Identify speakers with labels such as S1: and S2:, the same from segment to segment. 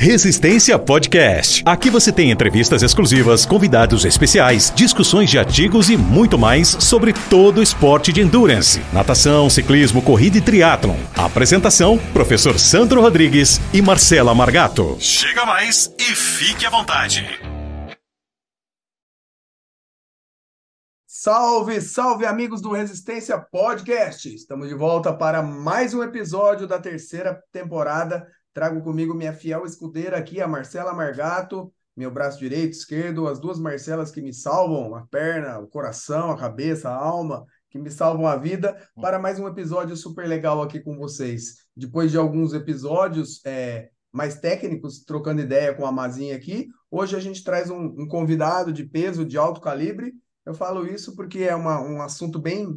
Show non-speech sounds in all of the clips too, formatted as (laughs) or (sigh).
S1: Resistência Podcast. Aqui você tem entrevistas exclusivas, convidados especiais, discussões de artigos e muito mais sobre todo o esporte de endurance, natação, ciclismo, corrida e triatlon. Apresentação: Professor Sandro Rodrigues e Marcela Margato. Chega mais e fique à vontade.
S2: Salve, salve amigos do Resistência Podcast! Estamos de volta para mais um episódio da terceira temporada Trago comigo minha fiel escudeira aqui, a Marcela Margato, meu braço direito, esquerdo, as duas Marcelas que me salvam a perna, o coração, a cabeça, a alma, que me salvam a vida, para mais um episódio super legal aqui com vocês. Depois de alguns episódios é, mais técnicos, trocando ideia com a Mazinha aqui, hoje a gente traz um, um convidado de peso, de alto calibre. Eu falo isso porque é uma, um assunto bem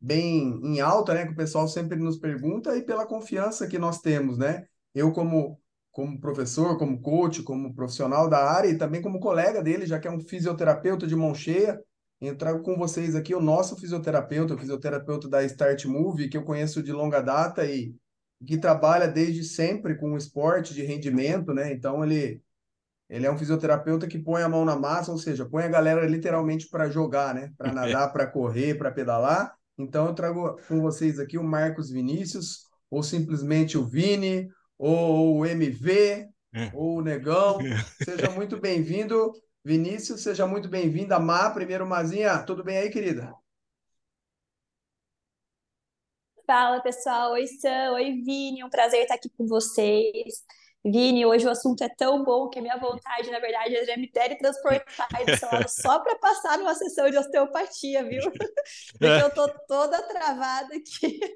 S2: bem em alta, né, que o pessoal sempre nos pergunta e pela confiança que nós temos, né? Eu como como professor, como coach, como profissional da área e também como colega dele, já que é um fisioterapeuta de mão cheia, entrar com vocês aqui o nosso fisioterapeuta, o fisioterapeuta da Start Move, que eu conheço de longa data e que trabalha desde sempre com o esporte de rendimento, né? Então ele ele é um fisioterapeuta que põe a mão na massa, ou seja, põe a galera literalmente para jogar, né? Para nadar, para correr, para pedalar. Então eu trago com vocês aqui o Marcos Vinícius, ou simplesmente o Vini, ou o MV, é. ou o Negão. (laughs) Seja muito bem-vindo, Vinícius, seja muito bem-vinda, Má. Primeiro, Mazinha, tudo bem aí, querida?
S3: Fala, pessoal. Oi, Sam. Oi, Vini. Um prazer estar aqui com vocês. Vini, hoje o assunto é tão bom que a minha vontade, na verdade, é me teletransportar aí do seu lado só (laughs) para passar numa sessão de osteopatia, viu? (laughs) Porque é. eu tô toda travada aqui. (laughs)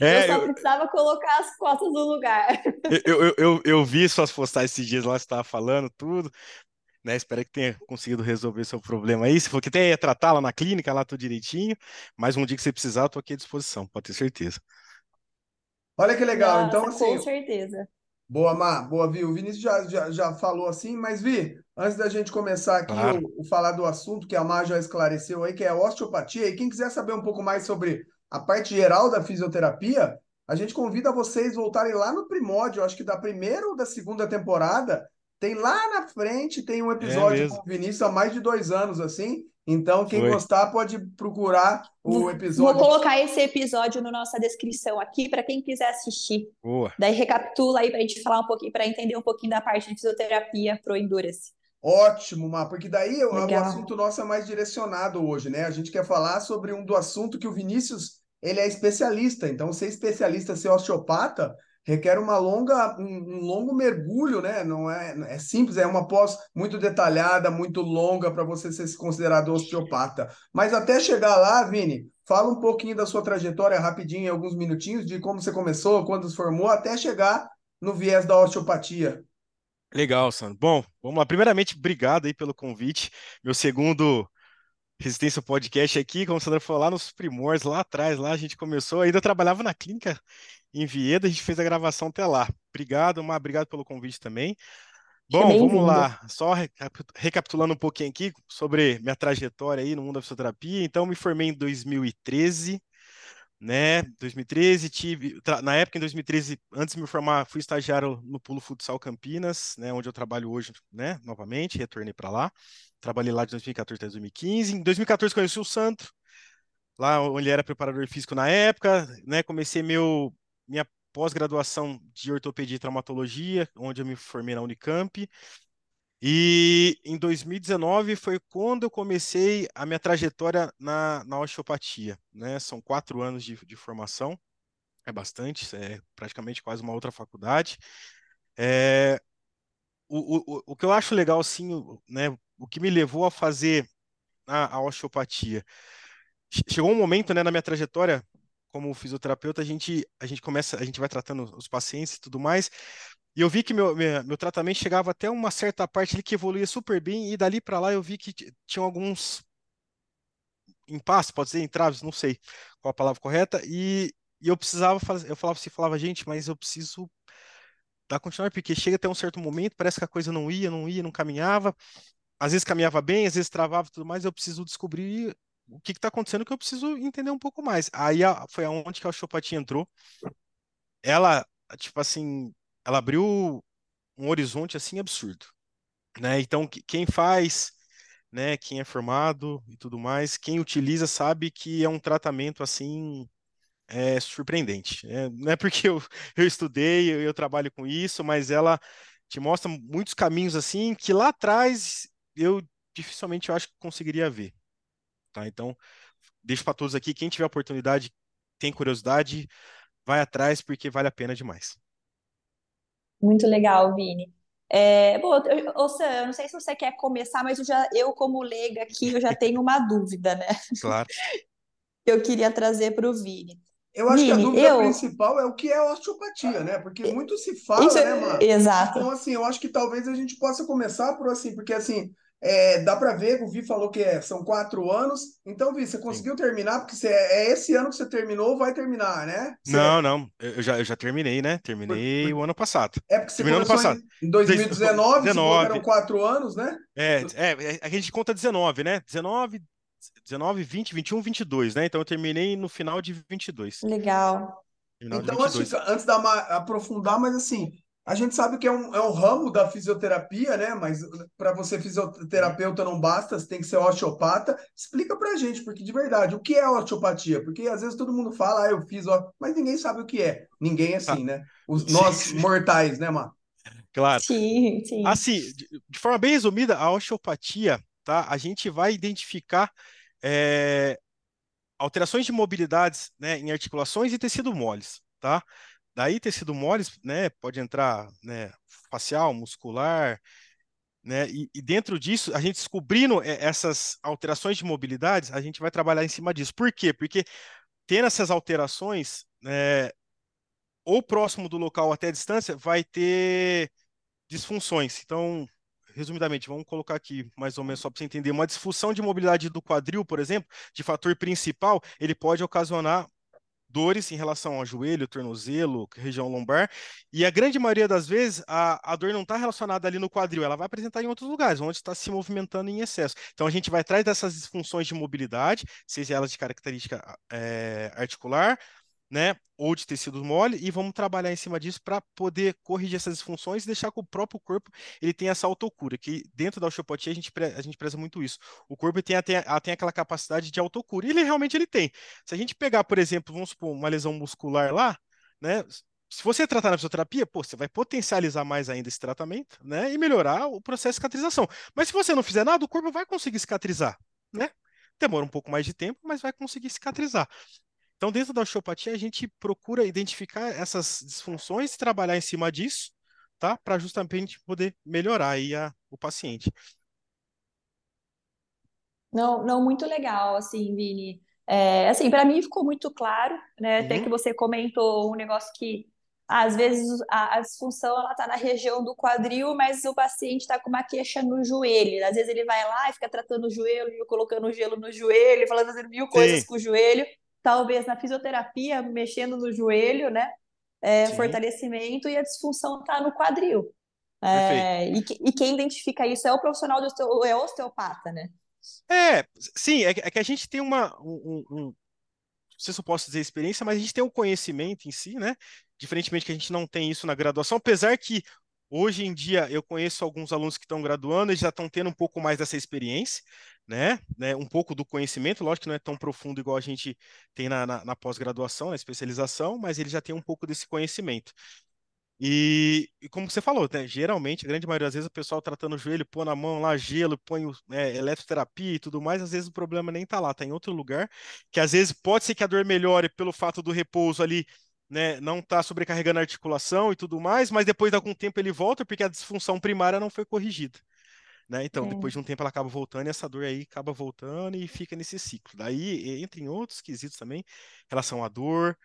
S3: É, eu só eu... precisava colocar as costas no lugar.
S4: Eu, eu, eu, eu vi suas postagens esses dias lá, você estava falando tudo. Né, espero que tenha conseguido resolver seu problema aí. Se for que tenha tratar lá na clínica, lá tudo direitinho. Mas um dia que você precisar, eu tô aqui à disposição, pode ter certeza.
S2: Olha que legal. Nossa, então, assim.
S3: Com certeza.
S2: Boa, Má. Boa, Vi. O Vinícius já, já, já falou assim, mas, Vi, antes da gente começar aqui claro. o, o, falar do assunto que a Má já esclareceu aí, que é a osteopatia, e quem quiser saber um pouco mais sobre a parte geral da fisioterapia, a gente convida vocês voltarem lá no primórdio, acho que da primeira ou da segunda temporada, tem lá na frente, tem um episódio é com o Vinícius há mais de dois anos, assim, então, quem Foi. gostar pode procurar o episódio.
S3: Vou colocar esse episódio na nossa descrição aqui para quem quiser assistir. Boa. Daí recapitula aí para a gente falar um pouquinho, para entender um pouquinho da parte de fisioterapia pro Endurance.
S2: Ótimo, Má, porque daí o, o assunto nosso é mais direcionado hoje, né? A gente quer falar sobre um do assunto que o Vinícius ele é especialista. Então, ser especialista, ser osteopata, requer uma longa, um, um, longo mergulho, né? Não é, é simples, é uma pós muito detalhada, muito longa para você ser considerado osteopata. Mas até chegar lá, Vini, fala um pouquinho da sua trajetória rapidinho, alguns minutinhos, de como você começou, quando se formou, até chegar no viés da osteopatia.
S4: Legal, Sandro. Bom, vamos lá. Primeiramente, obrigado aí pelo convite. Meu segundo Resistência Podcast aqui, como o Sandro falou, lá nos primórdios, lá atrás, lá a gente começou, ainda trabalhava na clínica em Vieda, a gente fez a gravação até lá. Obrigado, Mar, obrigado pelo convite também. Bom, vamos lá, só recapitulando um pouquinho aqui sobre minha trajetória aí no mundo da fisioterapia. Então, me formei em 2013, né? 2013, tive, na época em 2013, antes de me formar, fui estagiário no Pulo Futsal Campinas, né, onde eu trabalho hoje, né, novamente, retornei para lá. Trabalhei lá de 2014 até 2015. Em 2014 conheci o Santo, lá onde era preparador físico na época, né? Comecei meu minha pós-graduação de ortopedia e traumatologia, onde eu me formei na Unicamp. E em 2019 foi quando eu comecei a minha trajetória na, na osteopatia. Né? São quatro anos de, de formação, é bastante, é praticamente quase uma outra faculdade. É, o, o, o que eu acho legal, assim, né, o que me levou a fazer a, a osteopatia. Chegou um momento, né, na minha trajetória como fisioterapeuta, a gente, a gente começa, a gente vai tratando os pacientes e tudo mais, e eu vi que meu, meu, meu tratamento chegava até uma certa parte ali que evoluía super bem, e dali para lá eu vi que tinha alguns impasses, pode ser entraves, não sei qual a palavra correta, e, e eu precisava fazer, eu falava assim, falava, gente, mas eu preciso dar continuidade, porque chega até um certo momento, parece que a coisa não ia, não ia, não caminhava, às vezes caminhava bem, às vezes travava e tudo mais, eu preciso descobrir o que está acontecendo que eu preciso entender um pouco mais. Aí a, foi aonde que a osteopatia entrou. Ela, tipo assim, ela abriu um horizonte assim absurdo, né? Então, quem faz, né, quem é formado e tudo mais, quem utiliza sabe que é um tratamento assim é surpreendente. É, não é porque eu, eu estudei, eu, eu trabalho com isso, mas ela te mostra muitos caminhos assim que lá atrás eu dificilmente eu acho que conseguiria ver. Tá? Então, deixo para todos aqui, quem tiver oportunidade, tem curiosidade, vai atrás porque vale a pena demais.
S3: Muito legal, Vini. É, bom, eu, eu, eu não sei se você quer começar, mas eu, já, eu como leiga aqui, eu já tenho uma dúvida, né?
S4: Claro. (laughs)
S3: que eu queria trazer para o Vini.
S2: Eu acho Vini, que a dúvida eu... principal é o que é osteopatia, né? Porque muito se fala, Isso, né, Mar?
S3: Exato.
S2: Então, assim, eu acho que talvez a gente possa começar por assim, porque assim, é, dá para ver, o Vi falou que é, são quatro anos. Então, Vi, você conseguiu Sim. terminar? Porque você, é esse ano que você terminou, vai terminar, né?
S4: Você não, não. Eu já, eu já terminei, né? Terminei por, por... o ano passado.
S2: É porque você Terminou começou ano passado. em 2019, 19. eram quatro anos, né?
S4: É, é, a gente conta 19, né? 19, 19, 20, 21, 22, né? Então eu terminei no final de 22.
S3: Legal.
S2: Final então, antes, antes da aprofundar, mas assim, a gente sabe que é um, é um ramo da fisioterapia, né? Mas para você fisioterapeuta não basta, você tem que ser osteopata. Explica para a gente, porque de verdade, o que é osteopatia? Porque às vezes todo mundo fala, ah, eu fiz, mas ninguém sabe o que é. Ninguém é assim, né? Os, nós mortais, né, Mar?
S4: Claro.
S3: Sim, sim.
S4: Assim, de, de forma bem resumida, a osteopatia, tá? A gente vai identificar é, alterações de mobilidades né, em articulações e tecido moles, tá? Daí tecido mole, né, pode entrar, né, facial, muscular, né, e, e, dentro disso, a gente descobrindo essas alterações de mobilidades, a gente vai trabalhar em cima disso. Por quê? Porque tendo essas alterações, né, ou próximo do local até a distância, vai ter disfunções. Então, resumidamente, vamos colocar aqui mais ou menos só para você entender, uma disfunção de mobilidade do quadril, por exemplo, de fator principal, ele pode ocasionar dores em relação ao joelho, tornozelo, região lombar, e a grande maioria das vezes a, a dor não está relacionada ali no quadril, ela vai apresentar em outros lugares, onde está se movimentando em excesso. Então a gente vai atrás dessas disfunções de mobilidade, seja elas de característica é, articular, né, ou de tecido mole, e vamos trabalhar em cima disso para poder corrigir essas disfunções e deixar que o próprio corpo ele tenha essa autocura, que dentro da osteopatia a gente, a gente preza muito isso. O corpo tem, tem, tem aquela capacidade de autocura, e ele realmente ele tem. Se a gente pegar, por exemplo, vamos supor, uma lesão muscular lá, né, se você tratar na fisioterapia, pô, você vai potencializar mais ainda esse tratamento, né, e melhorar o processo de cicatrização. Mas se você não fizer nada, o corpo vai conseguir cicatrizar, né? Demora um pouco mais de tempo, mas vai conseguir cicatrizar. Então, dentro da osteopatia, a gente procura identificar essas disfunções e trabalhar em cima disso, tá? Para justamente poder melhorar aí a, o paciente.
S3: Não, não, muito legal, assim, Vini. É, assim, para mim ficou muito claro, né? Até
S4: Uhum.
S3: que você comentou um negócio que às vezes a, a disfunção ela tá na região do quadril, mas o paciente está com uma queixa no joelho. Às vezes ele vai lá e fica tratando o joelho, colocando gelo no joelho, falando fazendo mil coisas
S4: Sim,
S3: com o joelho talvez na fisioterapia, mexendo no joelho, né? É, fortalecimento e a disfunção está no quadril. É, e, e, quem identifica isso é o profissional do osteo, é osteopata, né?
S4: É, sim, é, é que a gente tem uma. Um, um, não sei se eu posso dizer experiência, mas a gente tem um conhecimento em si, né? Diferentemente que a gente não tem isso na graduação, apesar que Hoje em dia, eu conheço alguns alunos que estão graduando e já estão tendo um pouco mais dessa experiência, né? né? Um pouco do conhecimento, lógico que não é tão profundo igual a gente tem na, na, na pós-graduação, na especialização, mas ele já tem um pouco desse conhecimento. E, e, como você falou, né, geralmente, a grande maioria das vezes, o pessoal tratando o joelho, põe na mão lá gelo, põe é, eletroterapia e tudo mais, às vezes o problema nem está lá, está em outro lugar, que às vezes pode ser que a dor melhore pelo fato do repouso ali né, não está sobrecarregando a articulação e tudo mais, mas depois de algum tempo ele volta porque a disfunção primária não foi corrigida. Né? Então, é. depois de um tempo ela acaba voltando e essa dor aí acaba voltando e fica nesse ciclo. Daí entra em outros quesitos também, relação à dor,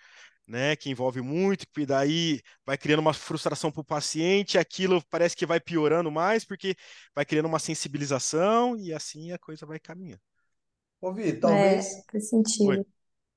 S4: né, que envolve muito, que daí vai criando uma frustração para o paciente, aquilo parece que vai piorando mais, porque vai criando uma sensibilização e assim a coisa vai caminhando.
S2: Ouvi, talvez.
S3: É, faz sentido. Oi.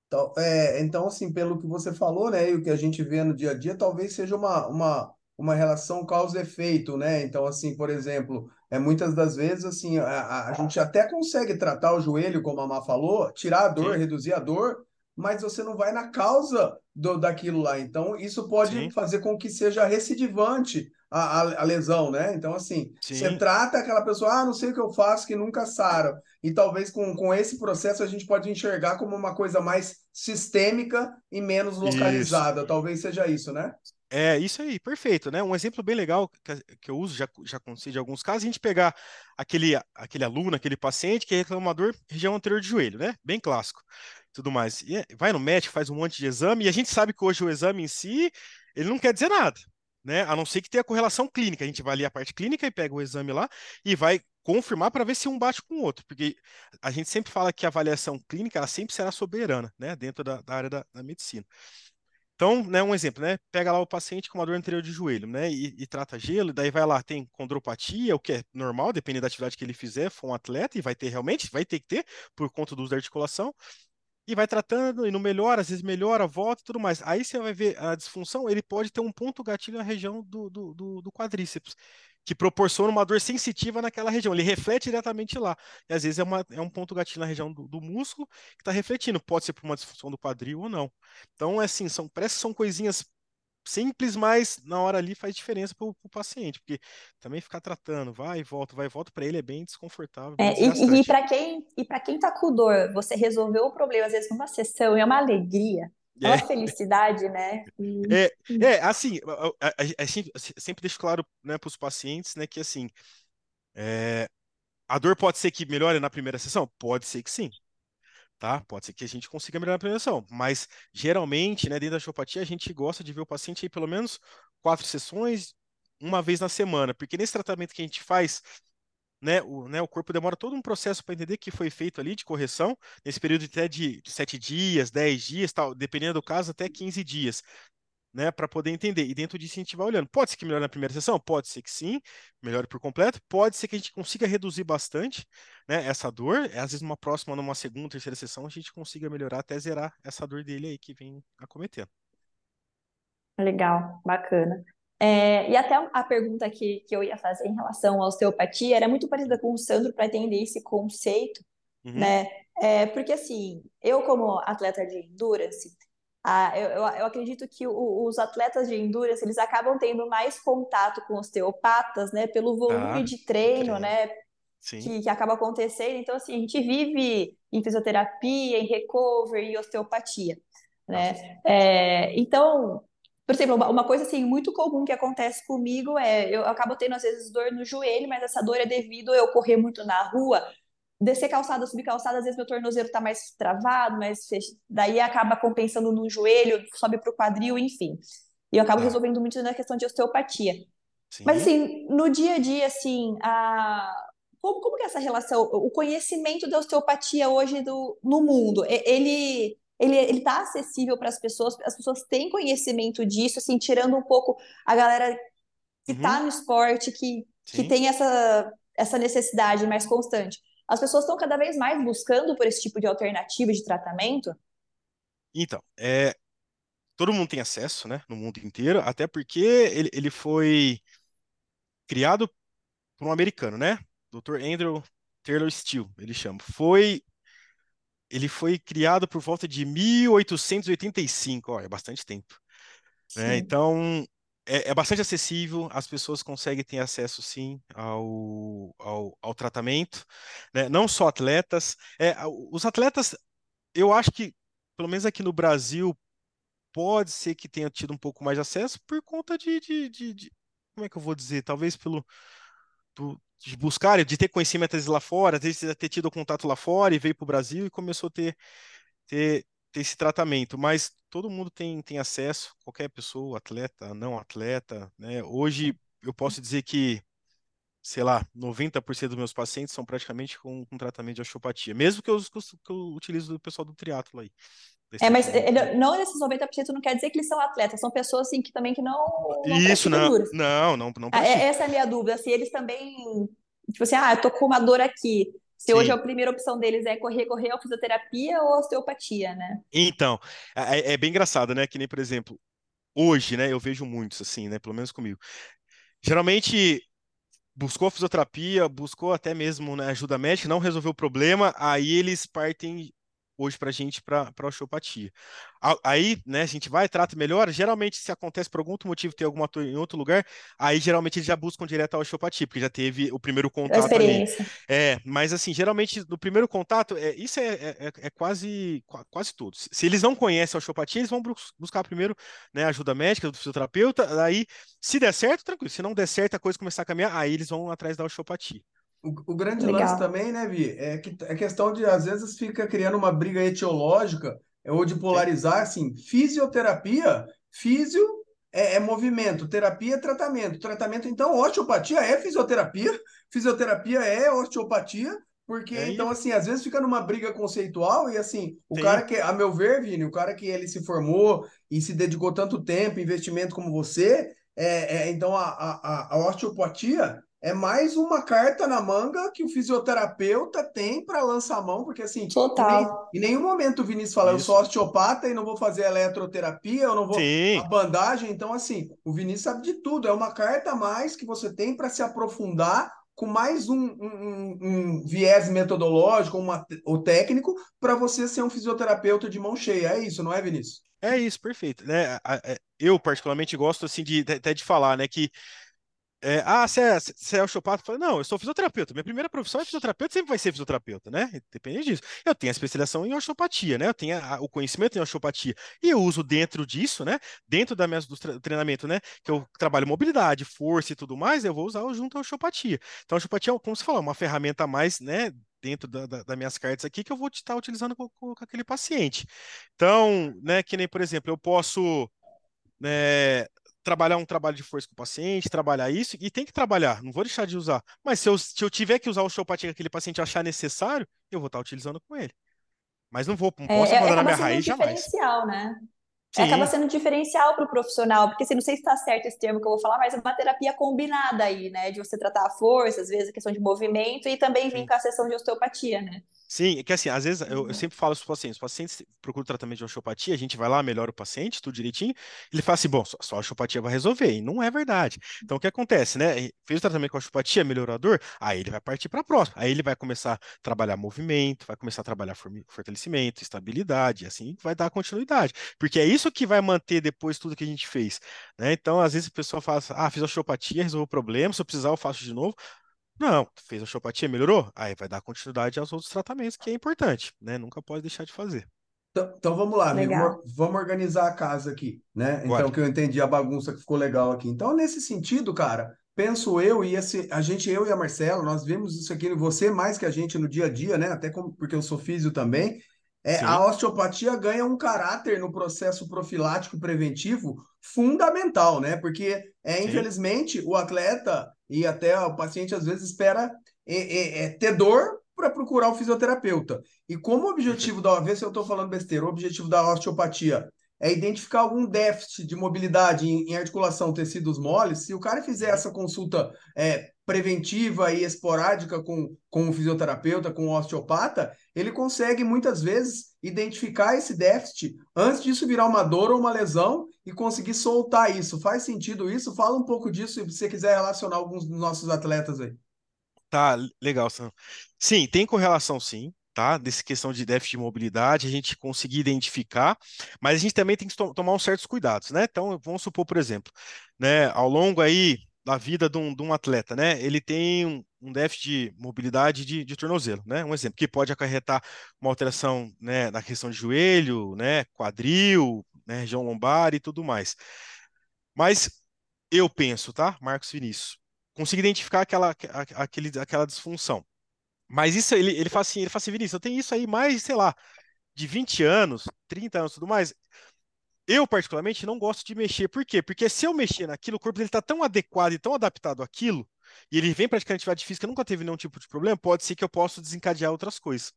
S2: Então, é, então, assim, pelo que você falou, né, e o que a gente vê no dia a dia, talvez seja uma, uma, uma relação causa-efeito, né? Então, assim, por exemplo, é, muitas das vezes, assim, a, a gente até consegue tratar o joelho, como a Má falou, tirar a dor, Sim. reduzir a dor, mas você não vai na causa do, daquilo lá. Então, isso pode
S4: Sim.
S2: fazer com que seja recidivante a, a, a lesão, né? Então, assim, você
S4: Sim.
S2: trata aquela pessoa, ah, não sei o que eu faço, que nunca sara. E talvez com, com esse processo a gente pode enxergar como uma coisa mais sistêmica e menos
S4: Isso.
S2: localizada. Talvez seja isso, né?
S4: É, isso aí, perfeito, né? Um exemplo bem legal que, que eu uso, já, já aconteceu de alguns casos, a gente pegar aquele, aquele aluno, aquele paciente que é reclamador região anterior de joelho, né? Bem clássico, tudo mais. E é- vai no médico, faz um monte de exame, e a gente sabe que hoje o exame em si, ele não quer dizer nada, né? A não ser que tenha correlação clínica. A gente vai ali a parte clínica e pega o exame lá e vai confirmar para ver se um bate com o outro, porque a gente sempre fala que a avaliação clínica, ela sempre será soberana, né? Dentro da, da área da- da medicina. Então, né, um exemplo, né? Pega lá o paciente com uma dor anterior de joelho, né? E, e trata gelo, daí vai lá, tem condropatia, o que é normal, dependendo da atividade que ele fizer, for um atleta, e vai ter realmente, vai ter que ter, por conta do uso da articulação, e vai tratando, e não melhora, às vezes melhora, volta e tudo mais. Aí você vai ver a disfunção, ele pode ter um ponto gatilho na região do, do, do, do quadríceps, que proporciona uma dor sensitiva naquela região. Ele reflete diretamente lá. E às vezes é, uma, é um ponto gatilho na região do, do músculo que está refletindo. Pode ser por uma disfunção do quadril ou não. Então, é assim, são, parece que são coisinhas simples, mas na hora ali faz diferença para o paciente, porque também ficar tratando, vai e volta, vai e volta, para ele é bem desconfortável, bem
S3: É, e e para quem, e para quem tá com dor, você resolveu o problema, às vezes, numa sessão, é uma alegria, é uma
S4: É,
S3: felicidade, né? E, (laughs)
S4: é, é, assim, a, a- a- gente sempre deixa claro, né, para os pacientes, né, que assim, é, a dor pode ser que melhore na primeira sessão? Pode ser que sim, tá? Pode ser que a gente consiga melhorar primeira sessão, mas geralmente, né, dentro da osteopatia, a gente gosta de ver o paciente aí pelo menos quatro sessões, uma vez na semana, porque nesse tratamento que a gente faz, né, o, né, o corpo demora todo um processo para entender que foi feito ali de correção, nesse período até de, 7 dias, 10 dias, tal, dependendo do caso, até 15 dias, né, para poder entender. E dentro disso a gente vai olhando. Pode ser que melhore na primeira sessão? Pode ser que sim, melhore por completo. Pode ser que a gente consiga reduzir bastante, né, essa dor. Às vezes, numa próxima, numa segunda, terceira sessão, a gente consiga melhorar até zerar essa dor dele aí que vem acometendo.
S3: Legal, bacana. É, e até a pergunta que, que eu ia fazer em relação à osteopatia era muito parecida com o Sandro para entender esse conceito,
S4: Uhum,
S3: né? É, porque assim, eu como atleta de endurance, ah, eu, eu, eu acredito que o- os atletas de endurance eles acabam tendo mais contato com osteopatas, né? Pelo volume
S4: Tá,
S3: de treino,
S4: treino.
S3: né? Que, que acaba acontecendo. Então, assim, a gente vive em fisioterapia, em recovery e osteopatia, né? É, então, por exemplo, uma, uma coisa assim muito comum que acontece comigo é eu acabo tendo às vezes dor no joelho, mas essa dor é devido a eu correr muito na rua, descer calçada, subir calçada, às vezes meu tornozelo tá mais travado, mas daí acaba compensando no joelho, sobe pro quadril, enfim. E eu acabo
S4: Tá.
S3: resolvendo muito na questão de osteopatia. Mas
S4: Sim.
S3: assim, no dia a dia, assim, a... como, como que é essa relação, o conhecimento da osteopatia hoje do, no mundo, ele ele ele tá acessível para as pessoas, as pessoas têm conhecimento disso, assim, tirando um pouco a galera que
S4: Uhum,
S3: tá no esporte, que, que tem essa, essa necessidade mais constante. As pessoas estão cada vez mais buscando por esse tipo de alternativa de tratamento.
S4: Então, é, todo mundo tem acesso, né, no mundo inteiro, até porque ele, ele foi criado por um americano, né? Dr. Andrew Taylor Steele, ele chama. Foi, ele foi criado por volta de 1885, ó, é bastante tempo, né? Então, é, é bastante acessível, as pessoas conseguem ter acesso, sim, ao, ao, ao tratamento, né? Não só atletas, é, os atletas, eu acho que, pelo menos aqui no Brasil, pode ser que tenha tido um pouco mais de acesso por conta de, de, de, de- como é que eu vou dizer? Talvez pelo do- de buscar, de ter conhecimento às vezes lá fora, às vezes ter tido contato lá fora e veio para o Brasil e começou a ter, ter, ter esse tratamento. Mas todo mundo tem, tem acesso, qualquer pessoa, atleta, não atleta, né? Hoje eu posso dizer que, sei lá, 90% dos meus pacientes são praticamente com, com tratamento de osteopatia, mesmo que eu, que eu utilizo do pessoal do triatlo aí.
S3: É, mas
S4: né?
S3: ele- não nesses 90% não quer dizer que eles são atletas, são pessoas assim que também que não, não
S4: Isso, não, não, não, não
S3: Ah, é-
S4: pratica.
S3: essa é a minha dúvida, se eles também, tipo assim, ah, eu tô com uma dor aqui. Se hoje
S4: Sim.
S3: a primeira opção deles é correr, correr, ou fisioterapia ou osteopatia, né?
S4: Então, é, é bem engraçado, né? Que nem, por exemplo, hoje, né? Eu vejo muitos, assim, né? Pelo menos comigo. Geralmente buscou a fisioterapia, buscou até mesmo, né, ajuda médica, não resolveu o problema, aí eles partem hoje para a gente para osteopatia. Aí, né, a gente vai, trata melhor. Geralmente, se acontece por algum outro motivo, tem alguma em outro lugar, aí geralmente eles já buscam direto a osteopatia, porque já teve o primeiro contato. A
S3: experiência.
S4: Ali. É, mas assim, geralmente no primeiro contato, é, isso é, é, é quase, quase todos. Se eles não conhecem a osteopatia, eles vão buscar primeiro né, ajuda médica do fisioterapeuta. Aí, se der certo, tranquilo. Se não der certo, a coisa começar a caminhar, aí eles vão atrás da osteopatia.
S2: O, o grande Legal. lance também, né, Vi, é que é questão de, às vezes, fica criando uma briga etiológica é, ou de polarizar, assim, fisioterapia, físio é, é, movimento, terapia é tratamento. Tratamento, então, osteopatia é fisioterapia, fisioterapia é osteopatia, porque, é então, assim, às vezes fica numa briga conceitual e, assim, o Sim. cara que, a meu ver, Vini, o cara que ele se formou e se dedicou tanto tempo, investimento como você, é, é então, a, a, a osteopatia é mais uma carta na manga que o fisioterapeuta tem para lançar a mão, porque assim,
S3: Total.
S2: Em, em nenhum momento o Vinícius fala, Isso. eu sou osteopata e não vou fazer eletroterapia, eu não vou Sim. a bandagem, então assim, o Vinícius sabe de tudo, é uma carta a mais que você tem para se aprofundar com mais um, um, um, viés metodológico uma, ou técnico para você ser um fisioterapeuta de mão cheia. É isso, não é, Vinícius?
S4: É isso, perfeito. Né? Eu, particularmente, gosto assim de até de falar, né, que é, ah, você é, você é osteopata? Eu falei, não, eu sou fisioterapeuta. Minha primeira profissão é fisioterapeuta, sempre vai ser fisioterapeuta, né? Depende disso. Eu tenho a especialização em osteopatia, né? Eu tenho a, o conhecimento em osteopatia. E eu uso dentro disso, né? Dentro da minha, do treinamento, né? Que eu trabalho mobilidade, força e tudo mais, eu vou usar junto à osteopatia. Então, a osteopatia, como você falou, é uma ferramenta a mais, né? dentro da, da, das minhas cartas aqui que eu vou estar utilizando com, com, com, aquele paciente. Então, né, que nem, por exemplo, eu posso né, trabalhar um trabalho de força com o paciente, trabalhar isso, e tem que trabalhar, não vou deixar de usar. Mas se eu, se eu tiver que usar o osteopatia que aquele paciente achar necessário, eu vou estar utilizando com ele. Mas não vou, não posso é, abandonar minha raiz jamais.
S3: diferencial, né? Sim. Acaba sendo diferencial para o profissional, porque assim, não sei se está certo esse termo que eu vou falar, mas é uma terapia combinada aí, né? De você tratar a força, às vezes a questão de movimento, e também vir com a sessão de osteopatia, né?
S4: Sim, é que assim, às vezes eu, eu uhum. sempre falo para os pacientes, os pacientes procuram tratamento de osteopatia, a gente vai lá, melhora o paciente, tudo direitinho, ele fala assim, bom, só, só a osteopatia vai resolver, e não é verdade. Então o que acontece, né? Fez o tratamento com a osteopatia, melhorou a dor, aí ele vai partir para a próxima, aí ele vai começar a trabalhar movimento, vai começar a trabalhar fortalecimento, estabilidade, assim vai dar continuidade, porque é isso que vai manter depois tudo que a gente fez, né? Então às vezes a pessoa fala assim, ah, fiz osteopatia, resolveu o problema, se eu precisar eu faço de novo, não, fez a osteopatia, melhorou? Aí vai dar continuidade aos outros tratamentos, que é importante, né? Nunca pode deixar de fazer.
S2: Então, então vamos lá, amigo. Vamos organizar a casa aqui, né? Então, que eu entendi a bagunça que ficou legal aqui. Então, nesse sentido, cara, penso eu e esse, a gente, eu e a Marcela, nós vemos isso aqui, você mais que a gente no dia a dia, né? Até como, porque eu sou físio também. É, a osteopatia ganha um caráter no processo profilático preventivo fundamental, né? Porque, é, infelizmente, o atleta e até o paciente às vezes espera é, é, é ter dor para procurar o fisioterapeuta. E como o objetivo da, vê se eu estou falando besteira, o objetivo da osteopatia é identificar algum déficit de mobilidade em, em articulação tecidos moles, se o cara fizer essa consulta é, preventiva e esporádica com, com o fisioterapeuta, com o osteopata, ele consegue muitas vezes identificar esse déficit antes disso virar uma dor ou uma lesão e conseguir soltar isso. Faz sentido isso? Fala um pouco disso se você quiser relacionar alguns dos nossos atletas aí.
S4: Tá, legal, Sam. Sim, tem correlação sim, tá? Dessa questão de déficit de mobilidade, a gente conseguir identificar, mas a gente também tem que to tomar uns certos cuidados, né? Então, vamos supor, por exemplo, né, ao longo aí da vida de um, de um atleta, né? Ele tem um, déficit de mobilidade de, de, tornozelo, né? Um exemplo que pode acarretar uma alteração, né, na questão de joelho, né, quadril, né, região lombar e tudo mais. Mas eu penso, tá, Marcos Vinícius, consigo identificar aquela, aquele, aquela disfunção. Mas isso ele, ele fala assim, ele fala assim, Vinícius, eu tenho isso aí mais, sei lá, de 20 anos, 30 anos, tudo mais. Eu, particularmente, não gosto de mexer. Por quê? Porque se eu mexer naquilo, o corpo dele está tão adequado e tão adaptado àquilo, e ele vem praticando atividade física, nunca teve nenhum tipo de problema, pode ser que eu possa desencadear outras coisas.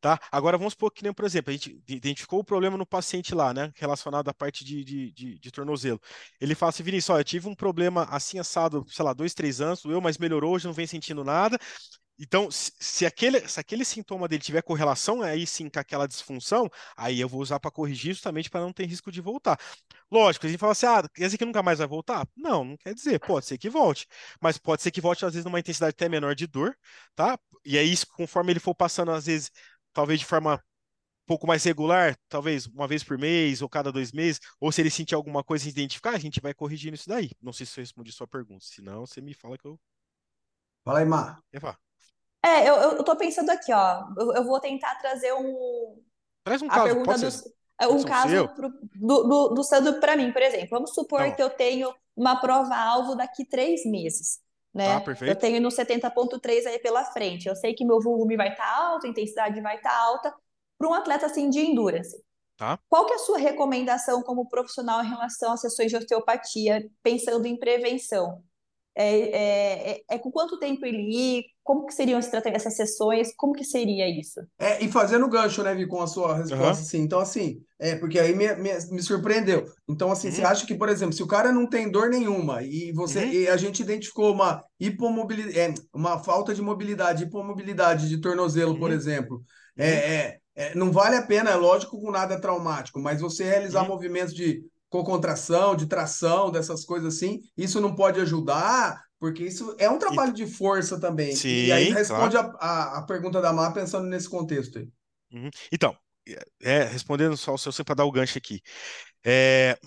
S4: Tá? Agora vamos supor que nem, por exemplo, a gente identificou o problema no paciente lá, né? Relacionado à parte de, de, de, de tornozelo. Ele fala assim, Vinícius, olha, eu tive um problema assim assado, sei lá, dois, três anos, eu, mas melhorou, hoje não vem sentindo nada. Então, se aquele, se aquele sintoma dele tiver correlação aí sim com aquela disfunção, aí eu vou usar para corrigir justamente para não ter risco de voltar. Lógico, a gente fala assim, ah, quer dizer que nunca mais vai voltar? Não, não quer dizer, pode ser que volte, mas pode ser que volte às vezes numa intensidade até menor de dor, tá? E aí, conforme ele for passando, às vezes, talvez de forma pouco mais regular, talvez uma vez por mês ou cada dois meses, ou se ele sentir alguma coisa e identificar, a gente vai corrigindo isso daí. Não sei se eu respondi sua pergunta, se não, você me fala que eu.
S2: Fala aí, Mar.
S3: É, eu, eu tô pensando aqui, ó. Eu, eu vou tentar trazer um.
S4: Traz um
S3: a
S4: caso,
S3: pergunta
S4: pode
S3: do,
S4: ser.
S3: é,
S4: pode
S3: um
S4: ser um
S3: caso
S4: seu.
S3: pro- do, do, do Sandro para mim, por exemplo. Vamos supor
S4: Tá bom.
S3: que eu tenho uma prova-alvo daqui três meses,
S4: Tá,
S3: né? Eu
S4: perfeito.
S3: tenho no 70.3 aí pela frente. Eu sei que meu volume vai estar alto, a intensidade vai estar alta. Para um atleta assim de endurance,
S4: Tá.
S3: qual que é a sua recomendação como profissional em relação às sessões de osteopatia, pensando em prevenção? É, é, é, é com quanto tempo ele ir? Como que seriam essas sessões? Como que seria isso?
S2: É, e fazendo gancho, né, Vi, com a sua resposta,
S4: Aham.
S2: assim, então, assim, é, porque aí me, me, me surpreendeu. Então, assim, você
S4: Uhum.
S2: acha que, por exemplo, se o cara não tem dor nenhuma e você,
S4: Uhum.
S2: e a gente identificou uma hipomobilidade, é, uma falta de mobilidade, hipomobilidade de tornozelo, por
S4: Uhum.
S2: exemplo,
S4: Uhum.
S2: é, é, é, não vale a pena, é lógico, com nada traumático, mas você realizar
S4: Uhum.
S2: movimentos de co-contração, de tração, dessas coisas assim, isso não pode ajudar, porque isso é um
S4: E-
S2: trabalho de força também. E aí
S4: Sim,
S2: responde
S4: claro.
S2: a, a, a pergunta da Mar pensando nesse contexto aí.
S4: Uhum. Então, é, respondendo só o seu, para dar o gancho aqui. É,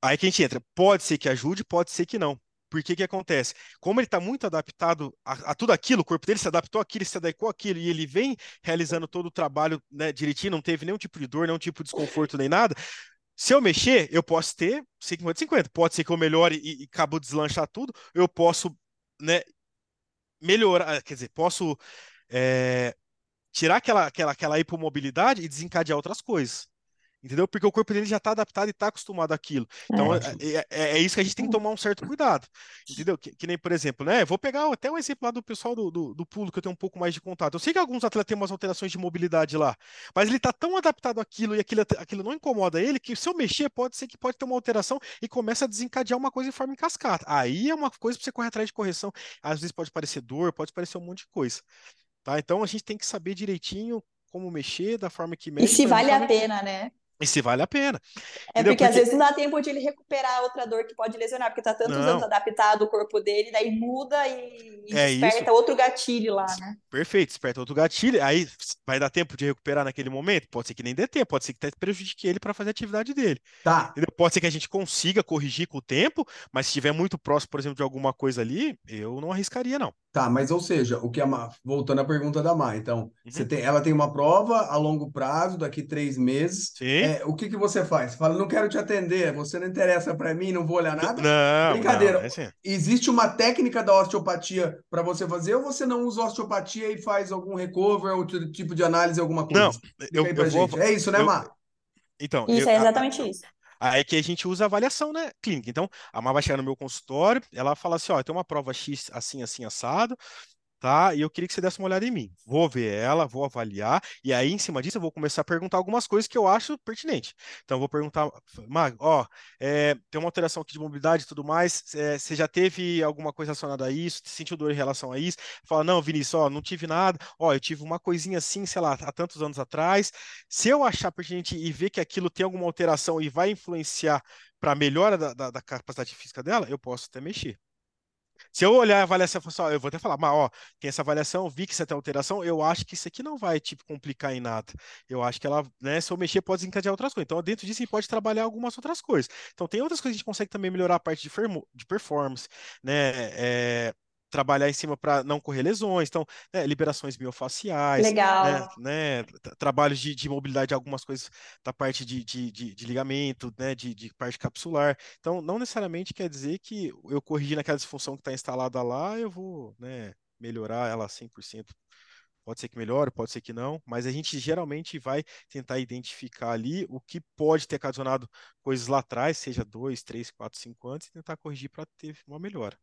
S4: aí que a gente entra. Pode ser que ajude, pode ser que não. Porque que acontece? Como ele está muito adaptado a, a tudo aquilo, o corpo dele se adaptou àquilo, se adequou àquilo, e ele vem realizando todo o trabalho, né, direitinho, não teve nenhum tipo de dor, nenhum tipo de desconforto, nem nada. Se eu mexer, eu posso ter 50-50. Pode ser que eu melhore e, e acabo de deslanchar tudo, eu posso, né, melhorar, quer dizer, posso é, tirar aquela, aquela, aquela hipomobilidade e desencadear outras coisas. Entendeu? Porque o corpo dele já está adaptado e está acostumado àquilo. Então, é,
S2: Ótimo.
S4: é, é- é isso que a gente tem que tomar um certo cuidado. Entendeu? Que, que nem, por exemplo, né? Vou pegar até um exemplo lá do pessoal do, do, do pulo, que eu tenho um pouco mais de contato. Eu sei que alguns atletas têm umas alterações de mobilidade lá, mas ele está tão adaptado àquilo e aquilo, aquilo não incomoda ele, que se eu mexer, pode ser que pode ter uma alteração e começa a desencadear uma coisa em forma em cascata. Aí é uma coisa para você correr atrás de correção. Às vezes pode parecer dor, pode parecer um monte de coisa. Tá? Então a gente tem que saber direitinho como mexer, da forma que
S3: E
S4: mexe,
S3: se
S4: para
S3: vale a pena, né?
S4: E se vale a pena.
S3: É
S4: Entendeu?
S3: porque às
S4: Porque.
S3: vezes não dá tempo de ele recuperar outra dor que pode lesionar, porque tá tantos anos
S4: Não,
S3: adaptado o corpo dele, daí muda e, e
S4: é isso.
S3: desperta outro gatilho lá, né?
S4: Perfeito, desperta outro gatilho. Aí vai dar tempo de recuperar naquele momento? Pode ser que nem dê tempo, pode ser que até prejudique ele para fazer a atividade dele.
S2: Tá,
S4: Entendeu? Pode ser que a gente consiga corrigir com o tempo, mas se estiver muito próximo, por exemplo, de alguma coisa ali, eu não arriscaria, não.
S2: Tá, mas ou seja, o que a Mar, voltando à pergunta da Mar, então, você
S4: Uhum.
S2: tem, ela tem uma prova a longo prazo, daqui três meses.
S4: Sim.
S2: É, o que que você faz? Você fala, não quero te atender, você não interessa para mim, não vou olhar nada?
S4: Não, não,
S2: Brincadeira.
S4: é assim.
S2: Existe uma técnica da osteopatia para você fazer, ou você não usa osteopatia e faz algum recover, outro tipo de análise, alguma coisa?
S4: Não, eu, eu vou.
S2: gente. É isso, né,
S4: Eu,
S2: Mar?
S4: então,
S3: Isso
S4: eu,
S3: é
S4: a-
S3: exatamente isso.
S4: Aí é que a gente usa a avaliação, né, clínica. Então, a Má vai chegar no meu consultório, ela fala assim, ó, tem uma prova X assim, assim, assado, tá? E eu queria que você desse uma olhada em mim. Vou ver ela, vou avaliar, e aí, em cima disso, eu vou começar a perguntar algumas coisas que eu acho pertinente. Então, eu vou perguntar, Má, ó, é, tem uma alteração aqui de mobilidade e tudo mais, é, você já teve alguma coisa relacionada a isso? Sentiu dor em relação a isso? Fala, não, Vinícius, ó, não tive nada, ó, eu tive uma coisinha assim, sei lá, há tantos anos atrás. Se eu achar pertinente e ver que aquilo tem alguma alteração e vai influenciar para melhora da, da, da capacidade física dela, eu posso até mexer. Se eu olhar a avaliação e falar assim, eu vou até falar, mas ó, tem essa avaliação, vi que você tem alteração, eu acho que isso aqui não vai, tipo, complicar em nada. Eu acho que ela, né, se eu mexer, pode desencadear outras coisas. Então, dentro disso, a gente pode trabalhar algumas outras coisas. Então, tem outras coisas que a gente consegue também melhorar a parte de, de performance, né, é, trabalhar em cima para não correr lesões, então, né, liberações miofaciais, né,
S3: Legal.
S4: né, tra- trabalhos de, de mobilidade, algumas coisas da parte de, de, de, de ligamento, né, de, de parte capsular. Então, não necessariamente quer dizer que eu corrigir aquela disfunção que está instalada lá, eu vou, né, melhorar ela 100%. Pode ser que melhore, pode ser que não, mas a gente geralmente vai tentar identificar ali o que pode ter ocasionado coisas lá atrás, seja dois, três, quatro, cinco anos, e tentar corrigir para ter uma melhora.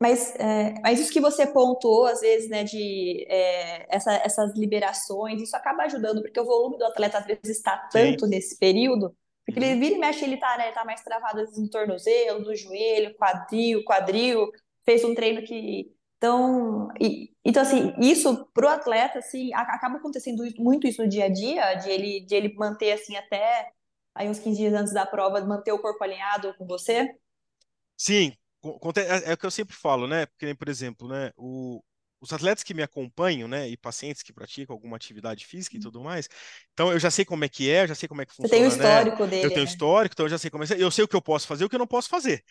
S3: Mas, é, mas isso que você pontuou, às vezes, né, de é, essa- essas liberações, isso acaba ajudando, porque o volume do atleta, às vezes, está
S4: Sim.
S3: tanto nesse período, porque ele
S4: Uhum.
S3: vira e mexe, ele tá, né, ele tá mais travado, às vezes, no tornozelo, no joelho, quadril, quadril, fez um treino que... Então, e- então assim, isso pro atleta, assim, acaba acontecendo muito isso no dia a dia, de ele, de ele manter, assim, até aí uns 15 dias antes da prova, manter o corpo alinhado com você?
S4: Sim, é, é o que eu sempre falo, né? Porque, por exemplo, né? O, o os atletas que me acompanham, né, e pacientes que praticam alguma atividade física e tudo mais, então eu já sei como é que é, já sei como é que funciona.
S3: Você tem o
S4: né?
S3: histórico dele.
S4: Eu tenho
S3: né?
S4: histórico, então eu já sei como é. Eu sei o que eu posso fazer e o que eu não posso fazer.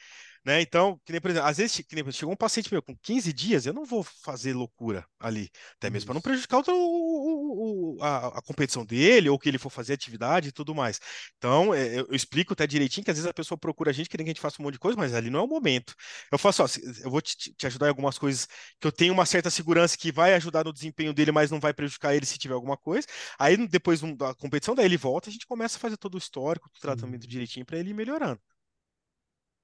S4: Né? Então, que nem, por exemplo, às vezes que nem, chegou um paciente meu com 15 dias, eu não vou fazer loucura ali, até mesmo para não prejudicar o, o- o- a, a competição dele ou que ele for fazer atividade e tudo mais. Então, é, eu, eu explico até direitinho que às vezes a pessoa procura a gente querendo que a gente faça um monte de coisa, mas ali não é o momento. Eu faço, ó, eu vou te, te ajudar em algumas coisas que eu tenho uma certa segurança que vai ajudar no desempenho dele, mas não vai prejudicar ele se tiver alguma coisa. Aí depois da competição, daí ele volta, a gente começa a fazer todo o histórico, o tratamento direitinho para ele ir melhorando.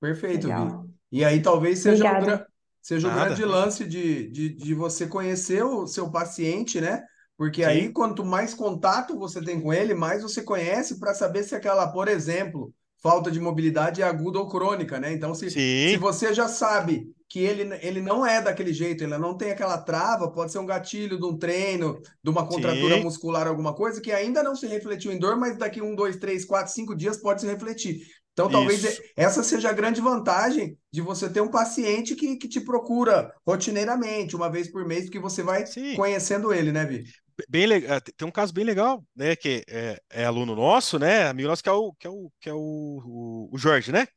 S2: Perfeito, Vi.
S3: Legal.
S2: E aí talvez seja o,
S3: Obrigada.
S2: gra- seja o
S4: Nada.
S2: grande lance de, de, de você conhecer o seu paciente, né? Porque
S4: Sim.
S2: aí, quanto mais contato você tem com ele, mais você conhece para saber se aquela, por exemplo, falta de mobilidade é aguda ou crônica, né? Então, se, se você já sabe que ele, ele não é daquele jeito, ele não tem aquela trava, pode ser um gatilho de um treino, de uma contratura
S4: Sim.
S2: muscular, alguma coisa, que ainda não se refletiu em dor, mas daqui um, dois, três, quatro, cinco dias pode se refletir. Então, talvez
S4: Isso.
S2: essa seja a grande vantagem de você ter um paciente que, que te procura rotineiramente, uma vez por mês, porque você vai
S4: Sim.
S2: conhecendo ele, né, Vi?
S4: bem legal. Tem um caso bem legal, né? Que é, é aluno nosso, né? Amigo nosso que é o que é o, que é o, o, Jorge, né?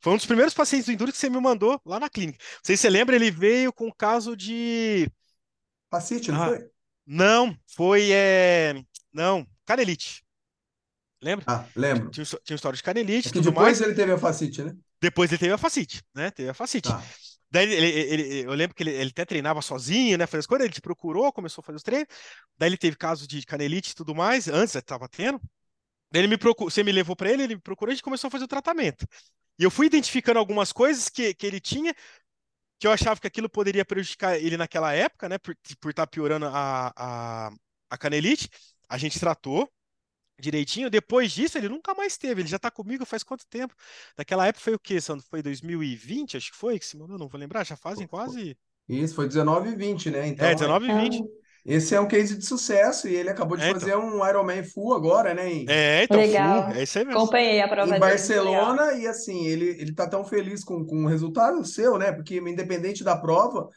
S4: Foi um dos primeiros pacientes do Enduro que você me mandou lá na clínica. Não sei se você lembra, ele veio com caso de.
S2: Facite, não
S4: Ah,
S2: foi?
S4: Não, foi. É... Não, canelite. Lembra?
S2: Ah, lembro.
S4: Tinha, tinha história de canelite
S2: É depois
S4: mais.
S2: ele teve a facite, né?
S4: Depois ele teve a facite, né? Teve a facite.
S2: Tá.
S4: Daí ele, ele- ele- eu lembro que ele, ele até treinava sozinho, né? Fazia as coisas, ele te procurou, começou a fazer os treinos. Daí ele teve casos de canelite e tudo mais, antes estava tendo. Daí ele me procurou, você me levou para ele, ele me procurou, a gente começou a fazer o tratamento. E eu fui identificando algumas coisas que, que ele tinha, que eu achava que aquilo poderia prejudicar ele naquela época, né? Por por estar piorando a, a, a canelite. A gente tratou direitinho. Depois disso, ele nunca mais teve. Ele já tá comigo faz quanto tempo? Naquela época foi o quê, Sandro? Foi 2020, acho que foi, que se mandou, não vou lembrar, já fazem quase.
S2: Isso, foi 19 e 20, né? Então,
S4: É, 19 e 20.
S2: esse é um case de sucesso e ele acabou de
S4: É,
S2: fazer um Ironman Full agora, né? Em,
S4: É, então,
S3: Legal.
S4: full, é isso aí mesmo.
S3: Acompanhei a prova
S2: em. Barcelona e assim, ele, ele tá tão feliz com, com o resultado seu, né? Porque independente da prova,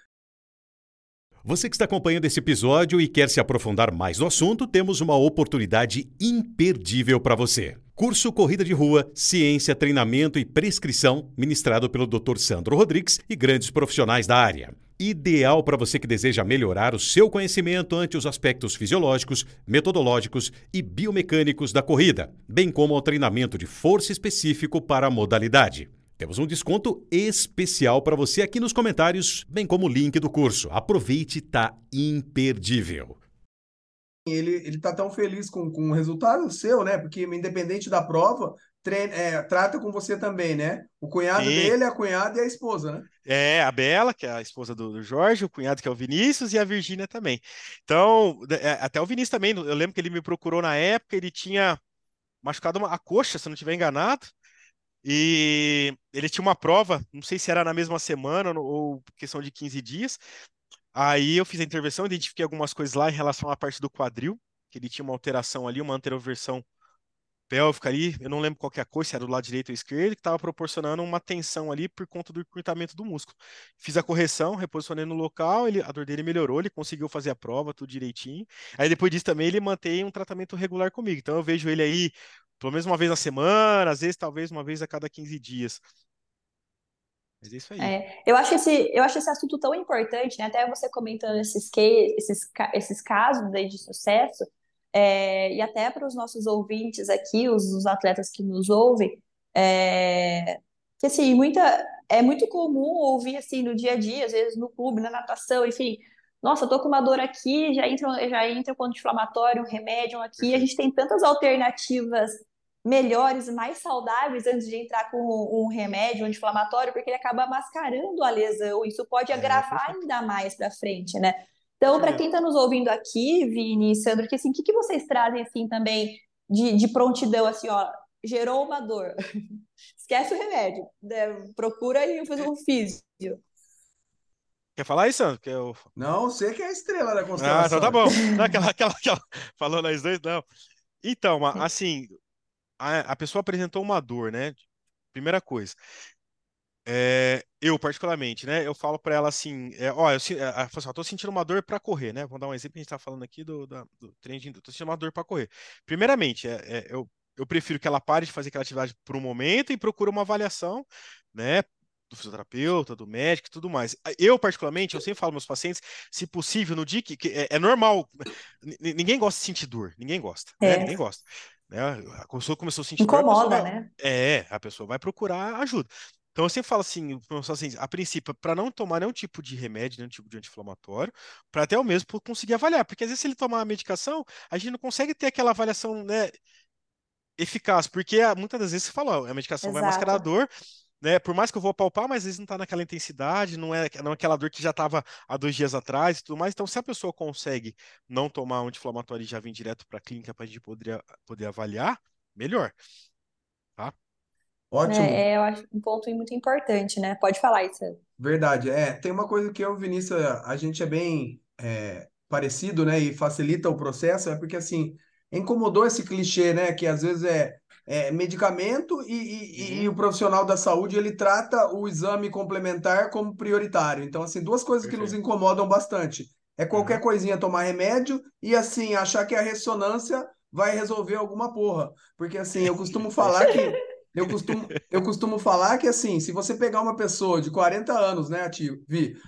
S1: Você que está acompanhando esse episódio e quer se aprofundar mais no assunto, temos uma oportunidade imperdível para você. Curso Corrida de Rua, Ciência, Treinamento e Prescrição, ministrado pelo Dr. Sandro Rodrigues e grandes profissionais da área. Ideal para você que deseja melhorar o seu conhecimento ante os aspectos fisiológicos, metodológicos e biomecânicos da corrida, bem como ao treinamento de força específico para a modalidade. Temos um desconto especial para você aqui nos comentários, bem como o link do curso. Aproveite, tá imperdível.
S2: ele, ele tá tão feliz com, com o resultado seu, né? Porque independente da prova, treina, é, trata com você também, né? O cunhado
S4: Sim.
S2: dele, a cunhada e a esposa, né?
S4: É, a Bela, que é a esposa do, do Jorge, o cunhado que é o Vinícius e a Virgínia também. Então, é, até o Vinícius também, eu lembro que ele me procurou na época, ele tinha machucado uma, a coxa, se eu não estiver enganado, e ele tinha uma prova, não sei se era na mesma semana ou questão de 15 dias. Aí eu fiz a intervenção, identifiquei algumas coisas lá em relação à parte do quadril, que ele tinha uma alteração ali, uma anteroversão pélvica ali, eu não lembro qual que é a se era do lado direito ou esquerdo, que estava proporcionando uma tensão ali por conta do encurtamento do músculo. Fiz a correção, reposicionei no local, ele, a dor dele melhorou, ele conseguiu fazer a prova, tudo direitinho. Aí depois disso também ele mantém um tratamento regular comigo. Então eu vejo ele aí pelo menos uma vez na semana, às vezes talvez uma vez a cada 15 dias. Mas é isso aí.
S3: É, eu acho esse, eu acho esse assunto tão importante, né? Até você comentando esses, que, esses, esses casos de sucesso, é, e até para os nossos ouvintes aqui, os, os atletas que nos ouvem, é, que assim, muita, é muito comum ouvir assim no dia a dia, às vezes no clube, na natação, enfim, nossa, eu tô com uma dor aqui, já entra, já entra com anti-inflamatório, um remédio aqui, a gente tem tantas alternativas melhores e mais saudáveis antes de entrar com um remédio anti-inflamatório, porque ele acaba mascarando a lesão. Isso pode
S4: É,
S3: agravar ainda mais para frente, né? Então, para quem está nos ouvindo aqui, Vini e Sandro, que assim, o que, que vocês trazem assim também de, de prontidão, assim, ó, gerou uma dor, (laughs) esquece o remédio, né? procura e fazer um físio.
S4: Quer falar aí, Sandro? Que eu...
S2: Não, você que é a estrela da
S4: Ah,
S2: constelação.
S4: então tá bom. Não, aquela, aquela, aquela... Falou nós dois, não. Então,
S3: É.
S4: assim, a, a pessoa apresentou uma dor, né? Primeira coisa. É, eu, particularmente, né? Eu falo para ela assim: é, ó, eu, é, assim, tô sentindo uma dor para correr, né? Vamos dar um exemplo, a gente tá falando aqui do, da, do treino tô sentindo uma dor para correr. Primeiramente, é, é, eu, eu prefiro que ela pare de fazer aquela atividade por um momento e procure uma avaliação, né? Do fisioterapeuta, do médico e tudo mais. Eu, particularmente, eu sempre falo aos meus pacientes, se possível, no dia que, que é, é, normal, ninguém gosta de sentir dor, ninguém gosta, né? Ninguém gosta. Né? A pessoa começou a sentir
S3: Incomoda,
S4: dor, a
S3: vai, né?
S4: É, a pessoa vai procurar ajuda. Então eu sempre falo assim, assim a princípio, para não tomar nenhum tipo de remédio, nenhum tipo de anti-inflamatório, para até o mesmo conseguir avaliar, porque às vezes se ele tomar a medicação, a gente não consegue ter aquela avaliação, né, eficaz, porque muitas das vezes você fala, a medicação Exato. vai mascarar a dor, né, por mais que eu vou palpar, mas às vezes não está naquela intensidade, não é, não é aquela dor que já estava há dois dias atrás e tudo mais. Então, se a pessoa consegue não tomar um anti-inflamatório e já vir direto para a clínica para a gente poder, poder avaliar, melhor. Tá?
S2: Ótimo.
S3: É, é, eu acho um ponto muito importante, né? Pode falar isso.
S2: Verdade. É, tem uma coisa que eu, Vinícius, a gente é bem é, parecido, né? E facilita o processo, é porque assim, incomodou esse clichê, né? Que às vezes é, é medicamento e, e, uhum. e, o profissional da saúde ele trata o exame complementar como prioritário. Então, assim, duas coisas Perfeito. que nos incomodam bastante. É qualquer uhum. coisinha tomar remédio e assim, achar que a ressonância vai resolver alguma porra. Porque assim, eu costumo (laughs) falar que eu costumo, eu costumo falar que, assim, se você pegar uma pessoa de 40 anos, né, ativa,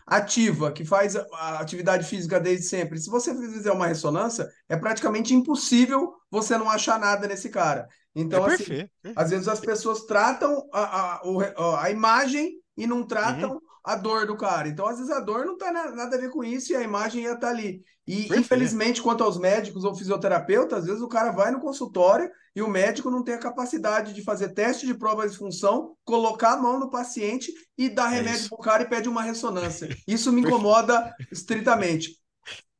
S2: ativa, que faz a atividade física desde sempre, se você fizer uma ressonância, é praticamente impossível você não achar nada nesse cara. Então, é assim, às vezes as pessoas tratam a, a, a imagem e não tratam uhum. A dor do cara. Então, às vezes, a dor não tem nada a ver com isso e a imagem ia estar tá ali. E, Perfeito. infelizmente, quanto aos médicos ou fisioterapeutas, às vezes o cara vai no consultório e o médico não tem a capacidade de fazer teste de prova de função, colocar a mão no paciente e dar é remédio para o cara e pede uma ressonância. (laughs) Isso me incomoda estritamente.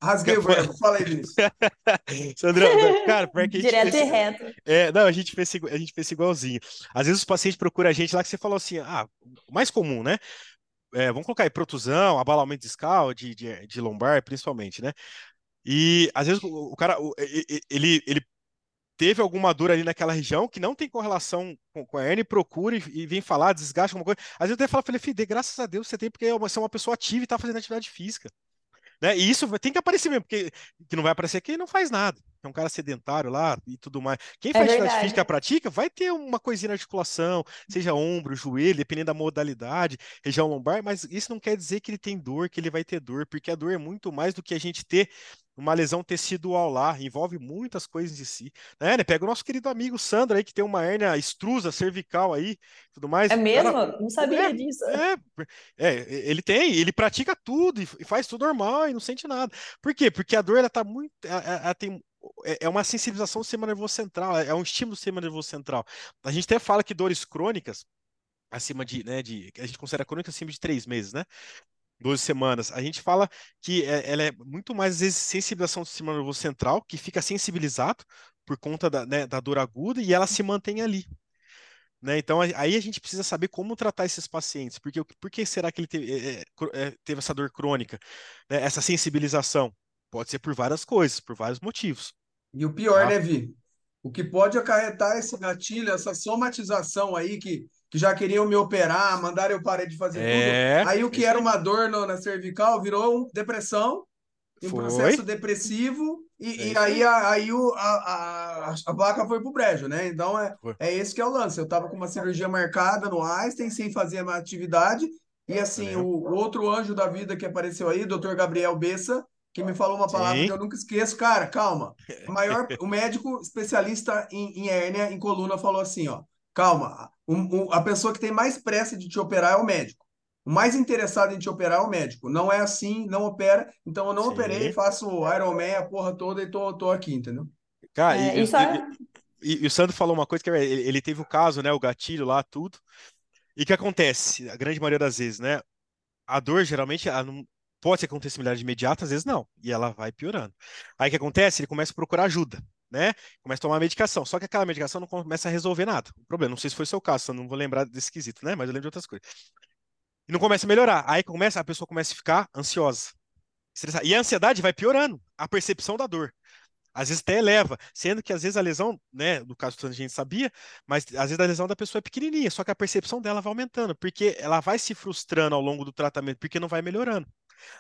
S2: Rasguei o verbo. Fala aí, Vinícius. (laughs)
S4: Sandrão, cara, que a gente
S3: Direto fez... e reto.
S4: É, não, a gente, fez, a gente fez igualzinho. Às vezes os pacientes procuram a gente lá que você falou assim, ah, o mais comum, né? É, vamos colocar aí protusão, abalamento discal, de, de, de lombar, principalmente, né? E às vezes o, cara, ele, ele teve alguma dor ali naquela região que não tem correlação com, com a hernia, procura e, e, vem falar, desgaste alguma coisa. Às vezes eu até falo, falei, filho, graças a Deus você tem, porque você é uma pessoa ativa e está fazendo atividade física. Né? E isso tem que aparecer mesmo, porque que não vai aparecer quem não faz nada. É um cara sedentário lá e tudo mais. Quem é faz é atividade física pratica vai ter uma coisinha na articulação, seja ombro, joelho, dependendo da modalidade, região lombar, mas isso não quer dizer que ele tem dor, que ele vai ter dor, porque a dor é muito mais do que a gente ter uma lesão tecidual lá, envolve muitas coisas de si. Né? né? Pega o nosso querido amigo Sandro aí, que tem uma hérnia extrusa cervical aí, tudo mais.
S3: É mesmo? Cara, não sabia é, disso.
S4: É, é, ele tem, ele pratica tudo e faz tudo normal e não sente nada. Por quê? Porque a dor, ela tá muito, ela, ela tem é, é uma sensibilização do sistema nervoso central, é um estímulo do sistema nervoso central. A gente até fala que dores crônicas, acima de, né, de, a gente considera crônica acima de três meses, né? 12 semanas. A gente fala que é, ela é muito mais, às vezes, sensibilização do sistema nervoso central, que fica sensibilizado por conta da, né, da dor aguda e ela se mantém ali. Né? Então, aí a gente precisa saber como tratar esses pacientes, porque por que será que ele teve, é, é, é, teve essa dor crônica, né? essa sensibilização? Pode ser por várias coisas, por vários motivos.
S2: E o pior, tá? né, Vi? O que pode acarretar esse gatilho, essa somatização aí que que já queriam me operar, mandaram eu parar de fazer é, tudo. Aí o que era uma dor no, na cervical virou depressão, um foi. processo depressivo, e, e aí, a, aí o, a, a, a vaca foi pro brejo, né? Então é, é esse que é o lance. Eu tava com uma cirurgia marcada no Einstein, sem fazer uma atividade, e assim, o, o, outro anjo da vida que apareceu aí, o doutor Gabriel Bessa, que me falou uma palavra Sim. que eu nunca esqueço. Cara, calma. (laughs) O maior, o médico especialista em, em hérnia, em coluna, falou assim, ó. Calma, um, um, a pessoa que tem mais pressa de te operar é o médico. O mais interessado em te operar é o médico. Não é assim, não opera. Então eu não Sim. operei, faço Iron Man, a porra toda e tô, tô aqui, entendeu?
S4: Cara, é, e, é... e, e, o Sandro falou uma coisa que é, ele, ele teve o caso, né? O gatilho lá, tudo. E o que acontece? A grande maioria das vezes, né? A dor geralmente pode acontecer milhares de imediata, às vezes não. E ela vai piorando. Aí o que acontece? Ele começa a procurar ajuda né? Começa a tomar medicação. Só que aquela medicação não começa a resolver nada. O problema, não sei se foi o seu caso, não vou lembrar desse quesito, né? Mas eu lembro de outras coisas. E não começa a melhorar. Aí começa, a pessoa começa a ficar ansiosa. Estressada. E a ansiedade vai piorando a percepção da dor. às vezes até eleva, sendo que às vezes a lesão, né, no caso a gente sabia, mas às vezes a lesão da pessoa é pequenininha, só que a percepção dela vai aumentando, porque ela vai se frustrando ao longo do tratamento, porque não vai melhorando.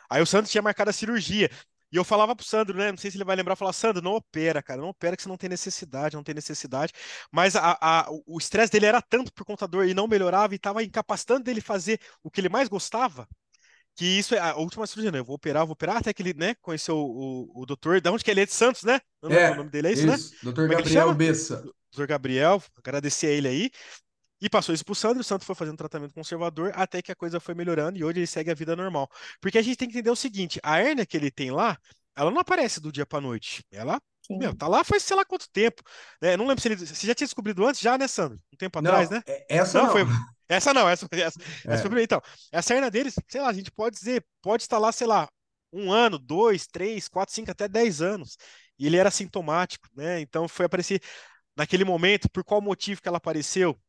S4: Aí o Sandro tinha marcado a cirurgia, e eu falava pro Sandro, né? Não sei se ele vai lembrar, falar, Sandro, não opera, cara, não opera que você não tem necessidade, não tem necessidade. Mas a, a, o estresse dele era tanto por contador e não melhorava e estava incapacitando dele fazer o que ele mais gostava, que isso é a última cirurgia, né? Eu vou operar, vou operar, até que ele, né, conheceu o, o, o doutor, da onde que ele é de Santos, né?
S2: Não é,
S4: o nome dele é isso, né?
S2: isso. né? Doutor Gabriel Bessa.
S4: Doutor Gabriel, agradecer a ele aí. E passou isso pro Sandro, o Sandro foi fazendo tratamento conservador até que a coisa foi melhorando e hoje ele segue a vida normal. Porque a gente tem que entender o seguinte, a hérnia que ele tem lá, ela não aparece do dia para noite. Ela meu, tá lá faz sei lá quanto tempo. Né? Não lembro se ele. Você já tinha descobrido antes, já, né, Sandro? Um tempo
S2: não,
S4: atrás, né?
S2: É, essa não. não.
S4: Foi... (laughs) Essa não, essa, essa, é. essa foi Então, essa hernia deles, sei lá, a gente pode dizer, pode estar lá, sei lá, um ano, dois, três, quatro, cinco, até dez anos. E ele era sintomático, né? Então foi aparecer naquele momento, por qual motivo que ela apareceu?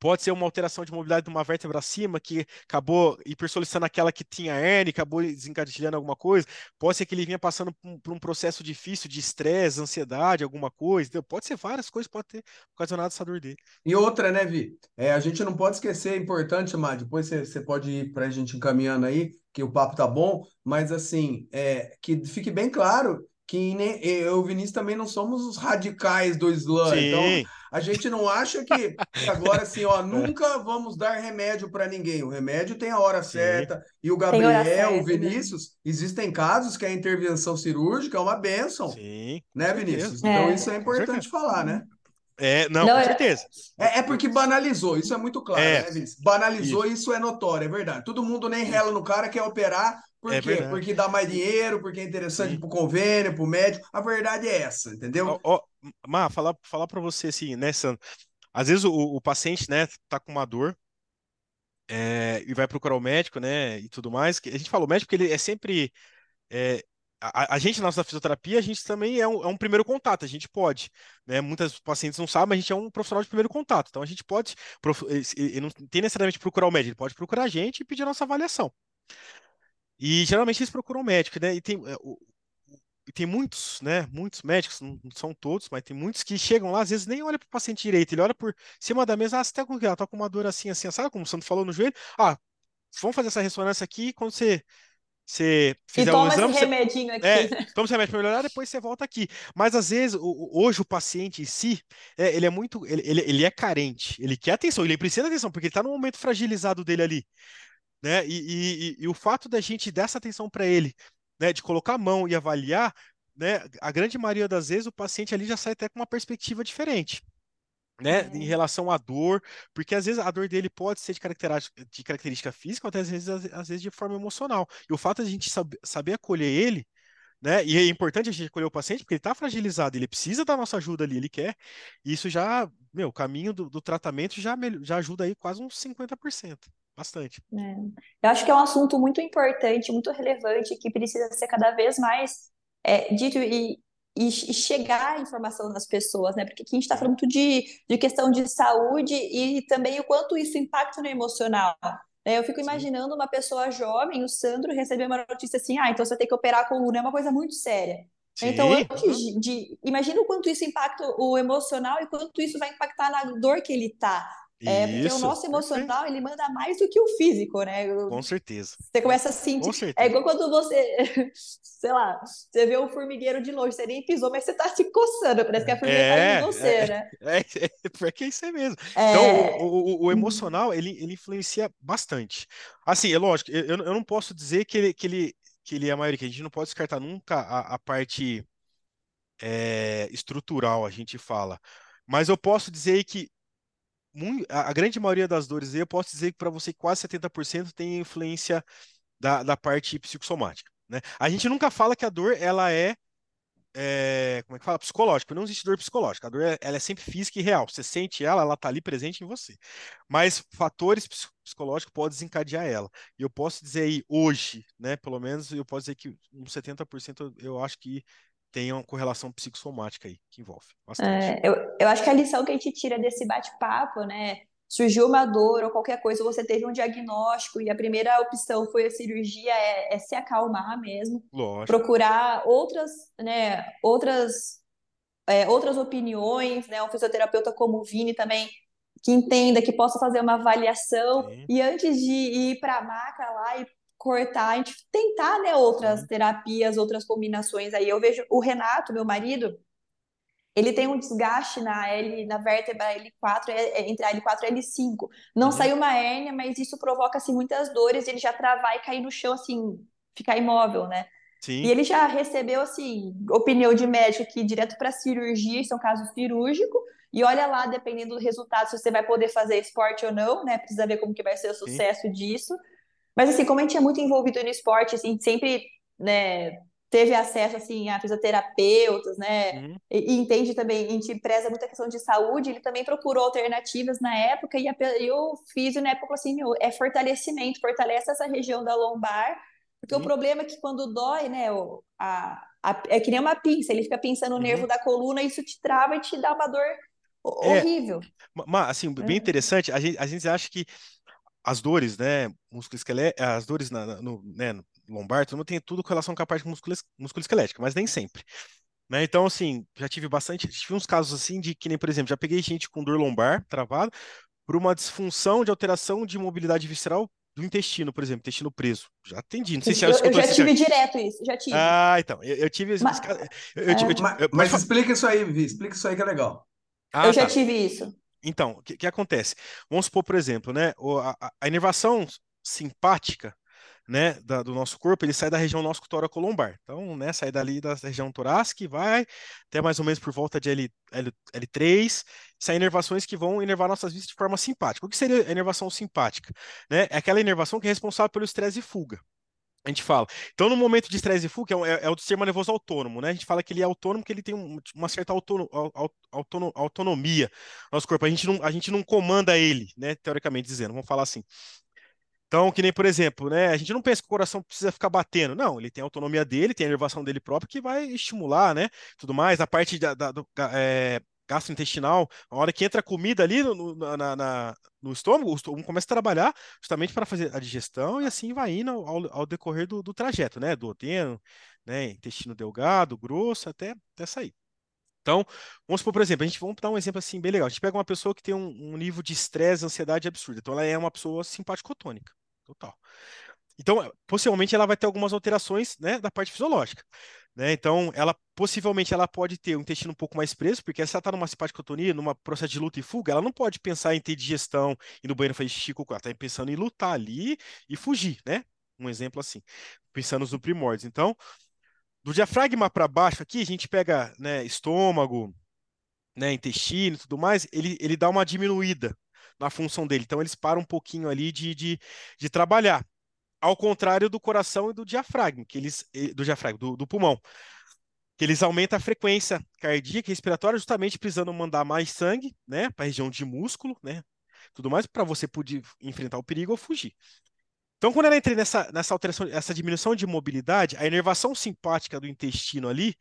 S4: Pode ser uma alteração de mobilidade de uma vértebra acima que acabou hipersolicitando aquela que tinha hernia, acabou desencadeando alguma coisa. Pode ser que ele vinha passando por um, processo difícil de estresse, ansiedade, alguma coisa. Entendeu? Pode ser várias coisas, pode ter ocasionado essa dor dele.
S2: E outra, né, Vi? É, a gente não pode esquecer, é importante, Mar, depois você pode ir para a gente encaminhando aí, que o papo tá bom, mas assim, é, que fique bem claro que nem, eu e o Vinícius também não somos os radicais do Islã. Sim. Então, a gente não acha que agora assim, ó, nunca vamos dar remédio para ninguém. O remédio tem a hora Sim. certa. E o Gabriel, certa, o né? Vinícius, né? existem casos que a intervenção cirúrgica é uma benção. Sim. Né, Vinícius? É. Então, isso é importante falar, né?
S4: É, não, não com é certeza.
S2: É, é, porque banalizou, isso é muito claro, é, né, Vinícius? Banalizou, isso. isso é notório, é verdade. Todo mundo nem rela no cara, quer operar, por é quê? Verdade. Porque dá mais dinheiro, porque é interessante para o convênio, para o médico. A verdade é essa, entendeu?
S4: Ó, ó, Má, falar, falar para você assim, né, Sandro? Às vezes o, o paciente, né, tá com uma dor é, e vai procurar o médico, né, e tudo mais. A gente fala o médico porque ele é sempre... É, a, a, gente, na nossa fisioterapia, a gente também é um, é um, primeiro contato, a gente pode, né? Muitas pacientes não sabem, mas a gente é um profissional de primeiro contato, então a gente pode, ele não tem necessariamente procurar o médico, ele pode procurar a gente e pedir a nossa avaliação. E geralmente eles procuram médico, né? E tem, é, e tem muitos, né? Muitos médicos, não são todos, mas tem muitos que chegam lá, às vezes nem olha para o paciente direito, ele olha por cima da mesa, ah, você tá com, ela tá com uma dor assim, assim, sabe como o Santo falou no joelho? Ah, vamos fazer essa ressonância aqui, quando você você fizer
S3: e toma
S4: o exame,
S3: esse remedinho aqui.
S4: É, toma esse remédio para melhorar, depois você volta aqui. Mas às vezes, hoje o paciente em si, é, ele é muito, ele, ele, ele, é carente, ele quer atenção, ele precisa de atenção, porque ele está no momento fragilizado dele ali né? E, e, e o fato da gente dar essa atenção para ele, né, de colocar a mão e avaliar, né, a grande maioria das vezes o paciente ali já sai até com uma perspectiva diferente. Né, é. em relação à dor, porque às vezes a dor dele pode ser de característica, de característica física, ou até às vezes, às, vezes de forma emocional. E o fato de a gente saber, saber acolher ele, né? E é importante a gente acolher o paciente porque ele está fragilizado, ele precisa da nossa ajuda ali, ele quer. E isso já, meu, o caminho do, do tratamento já, já ajuda aí quase uns 50%. Bastante.
S3: É. Eu acho que é um assunto muito importante, muito relevante, que precisa ser cada vez mais é, dito e, e, chegar a informação nas pessoas, né? Porque aqui a gente está falando muito de, de questão de saúde e também o quanto isso impacta no emocional. Né? Eu fico imaginando uma pessoa jovem, o Sandro, receber uma notícia assim: ah, então você vai ter que operar a coluna, é uma coisa muito séria. Sim. Então, antes de, imagina o quanto isso impacta o emocional e quanto isso vai impactar na dor que ele está. É, porque o nosso emocional, ele manda mais do que o físico, né?
S4: Com certeza.
S3: Você começa a sentir. É igual quando você, (laughs) sei lá, você vê um formigueiro de longe, você nem pisou, mas você tá se coçando, parece que a formigueira é, tá em você,
S4: é,
S3: né? (laughs)
S4: É, é, porque é isso aí mesmo. É... Então, o, o, o, uhum. emocional, ele, ele influencia bastante. Assim, é lógico, eu, eu não posso dizer que ele, que ele, que ele é a maioria, que a gente não pode descartar nunca a, a parte é, estrutural, a gente fala. Mas eu posso dizer que a grande maioria das dores, eu posso dizer que para você quase 70% tem influência da, da parte psicossomática. Né? A gente nunca fala que a dor ela é, é como é que fala? Psicológica. Não existe dor psicológica. A dor ela é sempre física e real. Você sente ela, ela está ali presente em você. Mas fatores psicológicos podem desencadear ela. E eu posso dizer aí, hoje, né, pelo menos, eu posso dizer que uns 70% eu acho que tem uma correlação psicossomática aí que envolve bastante.
S3: É, eu, eu acho que a lição que a gente tira desse bate-papo, né, surgiu uma dor ou qualquer coisa, você teve um diagnóstico e a primeira opção foi a cirurgia, é, é se acalmar mesmo,
S4: Lógico.
S3: procurar outras, né, outras, é, outras opiniões, né, um fisioterapeuta como o Vini também, que entenda, que possa fazer uma avaliação,
S4: Sim.
S3: e antes de ir para a maca lá e cortar, a gente tentar, né, outras
S4: Sim.
S3: terapias, outras combinações aí. Eu vejo o Renato, meu marido, ele tem um desgaste na L, na vértebra L4, é- é entre a L4 e a L5. Não
S4: Uhum.
S3: saiu uma hérnia, mas isso provoca assim muitas dores, ele já travar e cair no chão assim, ficar imóvel, né? E
S4: Sim.
S3: ele já recebeu assim opinião de médico que ir direto para cirurgia, isso é um caso cirúrgico. E olha lá, dependendo do resultado, se você vai poder fazer esporte ou não, né? Precisa ver como que vai ser o
S4: Sim.
S3: sucesso disso. Mas assim, como a gente é muito envolvido no esporte, assim, sempre, né, teve acesso assim a fisioterapeutas, né?
S4: Uhum.
S3: E, e entende também, a gente preza muita questão de saúde, ele também procurou alternativas na época, e, a, e o físio na época falou assim, meu, é fortalecimento, fortalece essa região da lombar, porque o
S4: Sim.
S3: problema é que quando dói, né, o, a, a- é que nem uma pinça, ele fica pinçando o nervo
S4: Uhum.
S3: da coluna, isso te trava e te dá uma dor
S4: É,
S3: horrível.
S4: ma- ma- assim, bem
S3: É.
S4: interessante, a gente, a gente acha que as dores, né, musculoesqueléticas, as dores na, na- no, né, no lombar, todo mundo tem tudo com relação com a parte musculo- musculoesquelética, mas nem sempre. Né? Então, assim, já tive bastante, tive uns casos assim de que nem, por exemplo, já peguei gente com dor lombar travado por uma disfunção de alteração de mobilidade visceral do intestino, por exemplo, intestino preso. Já atendi, não sei se já
S3: Eu, eu já tive direto isso, já tive.
S4: Ah, então, eu, eu tive
S3: Mas.
S4: Eu, eu, ti- eu,
S3: é,
S4: ti-
S2: Mas, mas explica isso aí, Vi, explica isso aí que é legal.
S4: Ah,
S3: eu já
S4: tá.
S3: tive isso.
S4: Então, o que, que acontece? Vamos supor, por exemplo, né, a, a- inervação simpática, né, da- do nosso corpo, ele sai da região nosso lombar. Então, né, sai dali da região torácica e vai até mais ou menos por volta de L, L, L3, saem inervações que vão inervar nossas vistas de forma simpática. O que seria a inervação simpática? Né? É aquela inervação que é responsável pelo estresse e fuga. A gente fala. Então, no momento de estresse e fuga, é, é- é o sistema nervoso autônomo, né? A gente fala que ele é autônomo porque ele tem um- uma certa autono- au- au- autono- autonomia no nosso corpo. A gente não, a gente não comanda ele, né? Teoricamente dizendo, vamos falar assim. Então, que nem, por exemplo, né? A gente não pensa que o coração precisa ficar batendo. Não, ele tem a autonomia dele, tem a inervação dele própria que vai estimular, né? Tudo mais. A parte da, da- do é, gastrointestinal, a hora que entra a comida ali no, na- na- no estômago, o estômago começa a trabalhar justamente para fazer a digestão e assim vai indo ao, ao- decorrer do, do trajeto, né? Duodeno, né? Intestino delgado, grosso, até, até sair. Então, vamos supor, por exemplo, a gente vamos dar um exemplo assim bem legal. A gente pega uma pessoa que tem um, um nível de estresse, ansiedade absurdo. Então, ela é uma pessoa simpaticotônica, total. Então, eh, possivelmente ela vai ter algumas alterações, né, da parte fisiológica, né? Então, ela possivelmente ela pode ter o intestino um pouco mais preso, porque se ela está numa simpaticotonia, numa processo de luta e fuga, ela não pode pensar em ter digestão e no banheiro fazer xixi ela está pensando em lutar ali e fugir, né? Um exemplo assim, pensando nos primórdios. Então, do diafragma para baixo aqui, a gente pega, né, estômago, né, intestino e tudo mais, ele, ele dá uma diminuída na função dele. Então, eles param um pouquinho ali de, de, de trabalhar. Ao contrário do coração e do diafragma, que eles, do diafragma, do, do pulmão, que eles aumentam a frequência cardíaca e respiratória, justamente precisando mandar mais sangue, né, para a região de músculo, né, tudo mais, para você poder enfrentar o perigo ou fugir. Então, quando ela entra nessa, nessa alteração, essa diminuição de mobilidade, a inervação simpática do intestino ali,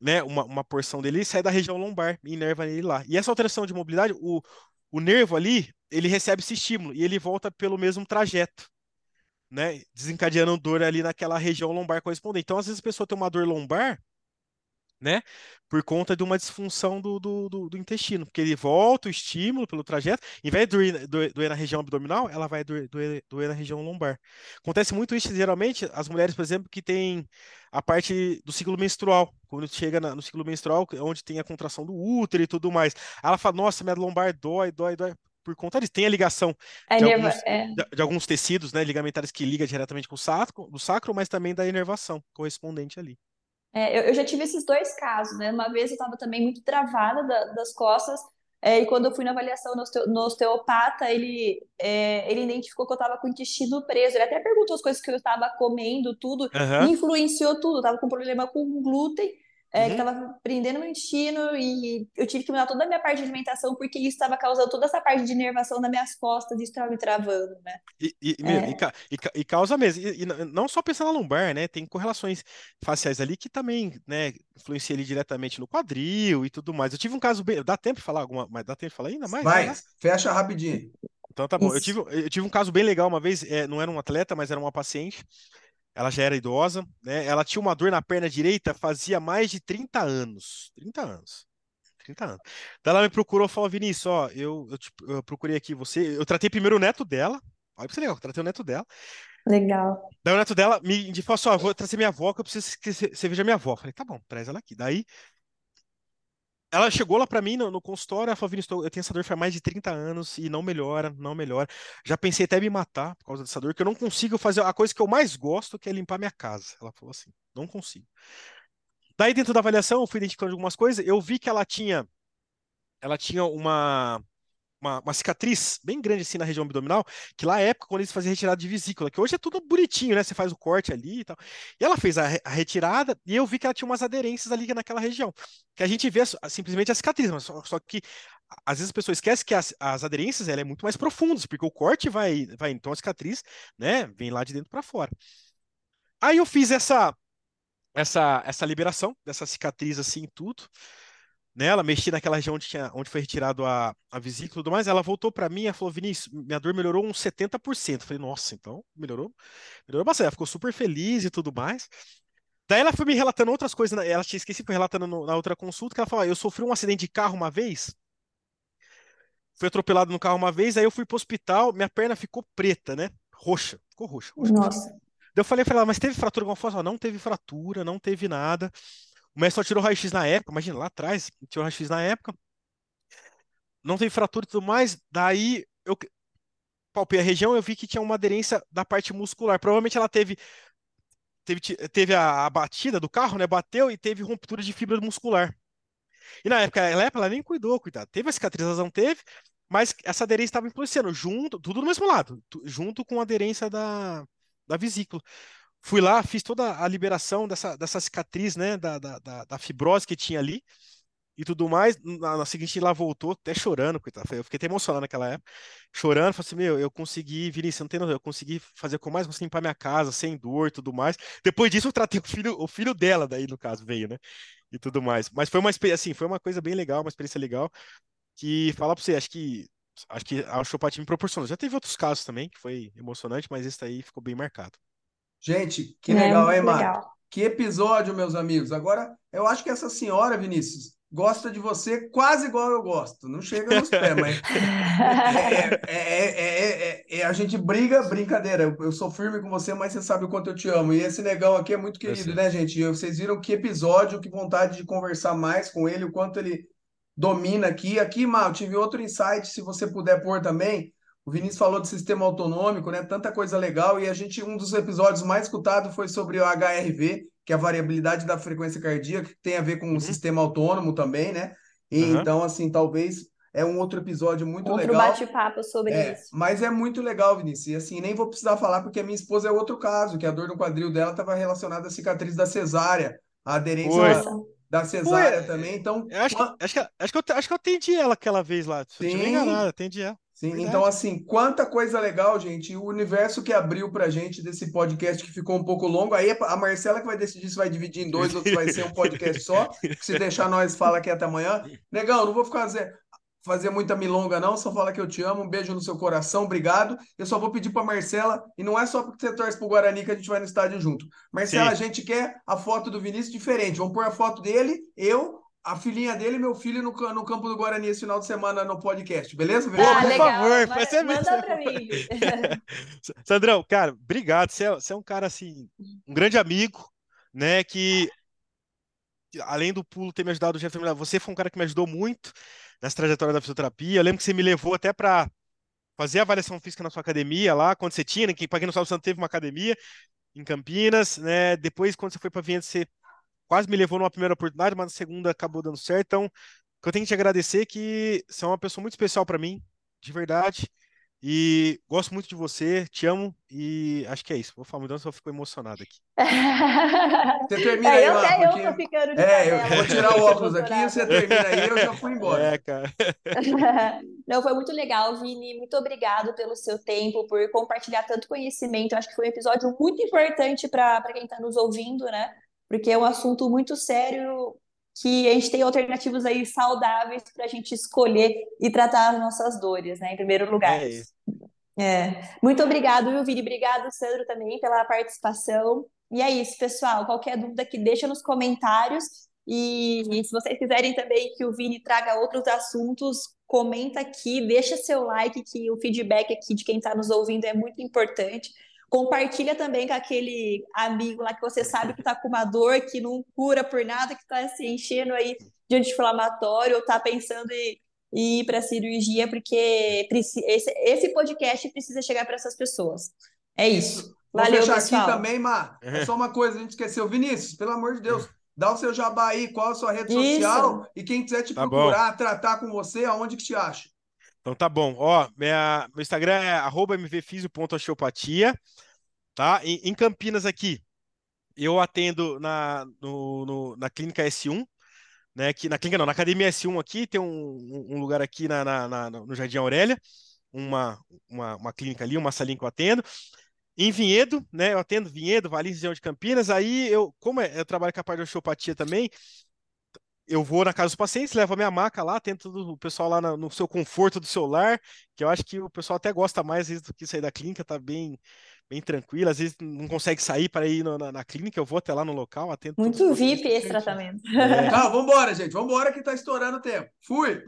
S4: né, uma, uma porção dele sai da região lombar e inerva ele lá. E essa alteração de mobilidade, o, o nervo ali, ele recebe esse estímulo e ele volta pelo mesmo trajeto, né, desencadeando dor ali naquela região lombar correspondente. Então, às vezes a pessoa tem uma dor lombar, né? Por conta de uma disfunção do, do, do, do intestino, porque ele volta o estímulo pelo trajeto, em vez de doer, doer, na região abdominal, ela vai doer, doer, doer na região lombar. Acontece muito isso, geralmente, as mulheres, por exemplo, que têm a parte do ciclo menstrual, quando chega na, no ciclo menstrual, onde tem a contração do útero e tudo mais. Ela fala, nossa, minha lombar dói, dói, dói. Por conta disso, tem a ligação
S3: A
S4: de
S3: inerva-
S4: alguns,
S3: é.
S4: de, de alguns tecidos, né, ligamentares que liga diretamente com o sacro, do sacro, mas também da inervação correspondente ali.
S3: É, eu, eu já tive esses dois casos, né? Uma vez eu estava também muito travada da- das costas, é, e quando eu fui na avaliação no, osteo- no osteopata, ele, é, ele identificou que eu estava com o intestino preso. Ele até perguntou as coisas que eu estava comendo, tudo, e influenciou tudo. Eu estava com problema com glúten, é, uhum. que estava prendendo meu intestino e eu tive que mudar toda a minha parte de alimentação porque isso estava causando toda essa parte de inervação nas minhas costas e isso estava me travando, né?
S4: E, e, é. e, e causa mesmo, e, não só pensando na lombar, né? Tem correlações faciais ali que também, né, influenciam ali diretamente no quadril e tudo mais. Eu tive um caso bem. Dá tempo de falar alguma. Mas dá tempo de falar ainda mais?
S2: Vai, né? fecha rapidinho.
S4: Então tá bom. Eu tive, eu tive um caso bem legal uma vez, é, não era um atleta, mas era uma paciente ela já era idosa, né? Ela tinha uma dor na perna direita fazia mais de 30 anos. 30 anos. 30 anos. Então ela me procurou e falou: Vinícius, ó, eu, eu, eu, procurei aqui você. Eu tratei primeiro o neto dela. Olha pra você legal, eu tratei o neto dela.
S3: Legal.
S4: Daí o neto dela me falou assim: ó, vou trazer minha avó, que eu preciso que você veja minha avó. Eu falei: tá bom, traz ela aqui. Daí ela chegou lá para mim no, no, consultório, ela falou, Vinícius, eu tenho essa dor faz mais de 30 anos e não melhora, não melhora. Já pensei até me matar por causa dessa dor, que eu não consigo fazer a coisa que eu mais gosto, que é limpar minha casa. Ela falou assim, não consigo. Daí dentro da avaliação, eu fui identificando algumas coisas, eu vi que ela tinha ela tinha uma uma, uma, cicatriz bem grande assim na região abdominal, que lá é época quando eles faziam retirada de vesícula, que hoje é tudo bonitinho, né? Você faz o corte ali e tal. E ela fez a, a retirada e eu vi que ela tinha umas aderências ali naquela região. Que a gente vê simplesmente a cicatriz, mas só, só que às vezes as pessoas esquecem que as, as aderências ela é muito mais profundas, porque o corte vai, vai então a cicatriz, né, vem lá de dentro para fora. Aí eu fiz essa essa essa liberação dessa cicatriz assim tudo nela, mexi naquela região onde, tinha, onde foi retirado a, a vesícula e tudo mais, ela voltou para mim e falou, Vinícius, minha dor melhorou uns 70%. Eu falei, nossa, então melhorou, melhorou bastante. Ela ficou super feliz e tudo mais. Daí ela foi me relatando outras coisas, né, ela tinha esquecido, foi relatando no, na outra consulta, que ela falou, eu sofri um acidente de carro uma vez, fui atropelado no carro uma vez, aí eu fui pro hospital, minha perna ficou preta, né, roxa, ficou roxa. roxa
S3: nossa.
S4: Daí eu falei pra ela, mas teve fratura alguma coisa? Não teve fratura, não teve nada. O mestre só tirou raio-x na época, imagina, lá atrás, tirou raio-x na época. Não teve fratura e tudo mais. Daí eu palpei a região eu vi que tinha uma aderência da parte muscular. Provavelmente ela teve teve, teve a, a, batida do carro, né? Bateu e teve ruptura de fibra muscular. E na época ela, ela nem cuidou, cuidado. Teve a cicatrização, teve, mas essa aderência estava influenciando junto, tudo do mesmo lado, junto com a aderência da, da vesícula. Fui lá, fiz toda a liberação dessa, dessa cicatriz, né, da, da, da, fibrose que tinha ali e tudo mais. Na, na seguinte, lá voltou, até chorando, coitado. Eu fiquei até emocionado naquela época, chorando. Falei assim: Meu, eu consegui, Vinícius, não tem noção, eu consegui fazer com mais, consegui limpar minha casa sem dor tudo mais. Depois disso, eu tratei o filho, o filho dela, daí, no caso, veio, né, e tudo mais. Mas foi uma assim, foi uma coisa bem legal, uma experiência legal. Que falar pra você, acho que acho que a Chopatia me proporcionou. Já teve outros casos também que foi emocionante, mas esse aí ficou bem marcado.
S2: Gente, que legal, é, hein, Marco? Que episódio, meus amigos. Agora, eu acho que essa senhora, Vinícius, gosta de você quase igual eu gosto. Não chega nos pés, mas (laughs) é, é, é, a gente briga, brincadeira. Eu, sou firme com você, mas você sabe o quanto eu te amo. E esse negão aqui é muito querido, né, gente? Vocês viram que episódio, que vontade de conversar mais com ele, o quanto ele domina aqui. Aqui, Mal, tive outro insight, se você puder pôr também. O Vinícius falou de sistema autonômico, né? Tanta coisa legal. E a gente, um dos episódios mais escutados foi sobre o HRV, que é a variabilidade da frequência cardíaca, que tem a ver com uhum. o sistema autônomo também, né? E, uhum. Então, assim, talvez é um outro episódio muito
S3: outro
S2: legal.
S3: Outro bate-papo sobre
S2: é,
S3: isso.
S2: Mas é muito legal, Vinícius. E assim, nem vou precisar falar, porque a minha esposa é outro caso, que a dor no quadril dela estava relacionada à cicatriz da cesárea, a aderência da, da cesárea também. Então,
S4: acho, que, acho, que, acho, que eu, acho que eu atendi ela aquela vez lá. Se Sim. eu tiver enganado, atendi ela.
S2: Sim, Verdade. então assim, quanta coisa legal, gente. O universo que abriu pra gente desse podcast que ficou um pouco longo. Aí a Marcela que vai decidir se vai dividir em dois ou se vai ser um podcast só. Se deixar nós fala aqui até amanhã. Negão, não vou ficar fazer, fazer muita milonga não, só falar que eu te amo. Um beijo no seu coração, obrigado. Eu só vou pedir pra Marcela, e não é só porque você torce pro Guarani que a gente vai no estádio junto. Marcela, Sim. a gente quer a foto do Vinícius diferente. Vamos pôr a foto dele, eu, a filhinha dele e meu filho no, no campo do Guarani esse final de semana no podcast, beleza?
S3: Ah, por legal. favor, faz manda, manda pra mim. (laughs)
S4: Sandrão, cara, obrigado. Você é, você é um cara assim, um grande amigo, né? Que além do pulo ter me ajudado o Jeff você foi um cara que me ajudou muito nessa trajetória da fisioterapia. Eu lembro que você me levou até para fazer a avaliação física na sua academia lá, quando você tinha, né? Que para quem não sabe, você teve uma academia em Campinas, né? Depois, quando você foi para Viena, você quase me levou numa primeira oportunidade, mas na segunda acabou dando certo. Então, eu tenho que te agradecer é que você é uma pessoa muito especial para mim, de verdade. E gosto muito de você, te amo e acho que é isso. Vou falar muito, só fico emocionado aqui. (laughs)
S2: Você termina
S3: É,
S2: aí,
S3: eu
S2: lá,
S3: até eu
S2: porque...
S3: tô ficando de
S2: É, eu vou tirar o óculos aqui e você termina aí, eu já fui embora. (laughs)
S4: É, cara. (laughs)
S3: Não, foi muito legal, Vini. Muito obrigado pelo seu tempo, por compartilhar tanto conhecimento. Eu acho que foi um episódio muito importante para para quem está nos ouvindo, né? Porque é um assunto muito sério que a gente tem alternativas aí saudáveis para a gente escolher e tratar as nossas dores, né? Em primeiro lugar.
S4: É isso.
S3: É. Muito obrigado, viu, Vini? Obrigado, Sandro, também pela participação. E é isso, pessoal. Qualquer dúvida que deixa nos comentários. E, e se vocês quiserem também que o Vini traga outros assuntos, comenta aqui, deixa seu like, que o feedback aqui de quem está nos ouvindo é muito importante. Compartilha também com aquele amigo lá que você sabe que está com uma dor, que não cura por nada, que está se enchendo aí de anti-inflamatório ou está pensando em, em ir para cirurgia, porque esse, esse podcast precisa chegar para essas pessoas. É isso.
S2: Vou
S3: Valeu,
S2: fechar
S3: pessoal.
S2: aqui também, Mar. É só uma coisa, a gente esqueceu. Vinícius, pelo amor de Deus, dá o seu jabá aí, qual a sua rede
S3: Isso.
S2: social e quem quiser te
S4: Tá bom.
S2: procurar, tratar com você, aonde que te acha?
S4: Então tá bom. Ó, minha, meu Instagram é arroba mvfisio.osteopatia, tá? Em, em Campinas aqui, eu atendo na, no, no- na clínica S1, né? Que, na clínica não, na academia S1 aqui, tem um, um- lugar aqui na, na- na- no Jardim Aurélia, uma, uma, uma clínica ali, uma salinha que eu atendo. Em Vinhedo, né? Eu atendo Vinhedo, Valinhos, região de Campinas. Aí eu, como é- eu trabalho com a parte de osteopatia também, eu vou na casa dos pacientes, levo a minha maca lá, tento o pessoal lá na- no seu conforto do seu lar, que eu acho que o pessoal até gosta mais às vezes do que sair da clínica, tá bem, bem tranquilo. Às vezes não consegue sair para ir no- na, na clínica, eu vou até lá no local, atendo
S3: Muito
S4: pacientes
S3: VIP esse tratamento.
S4: É, (laughs)
S2: Tá, vambora, gente. Vambora que tá estourando o tempo. Fui!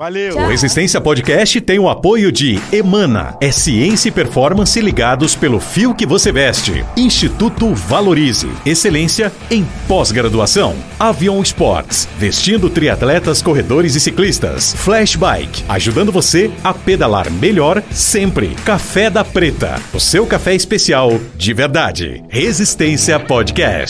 S4: Valeu!
S1: O Resistência Podcast tem o apoio de Emana, é ciência e performance ligados pelo fio que você veste. Instituto Valorize, excelência em pós-graduação. Avion Sports, vestindo triatletas, corredores e ciclistas. Flash Bike, ajudando você a pedalar melhor sempre. Café da Preta, o seu café especial de verdade. Resistência Podcast.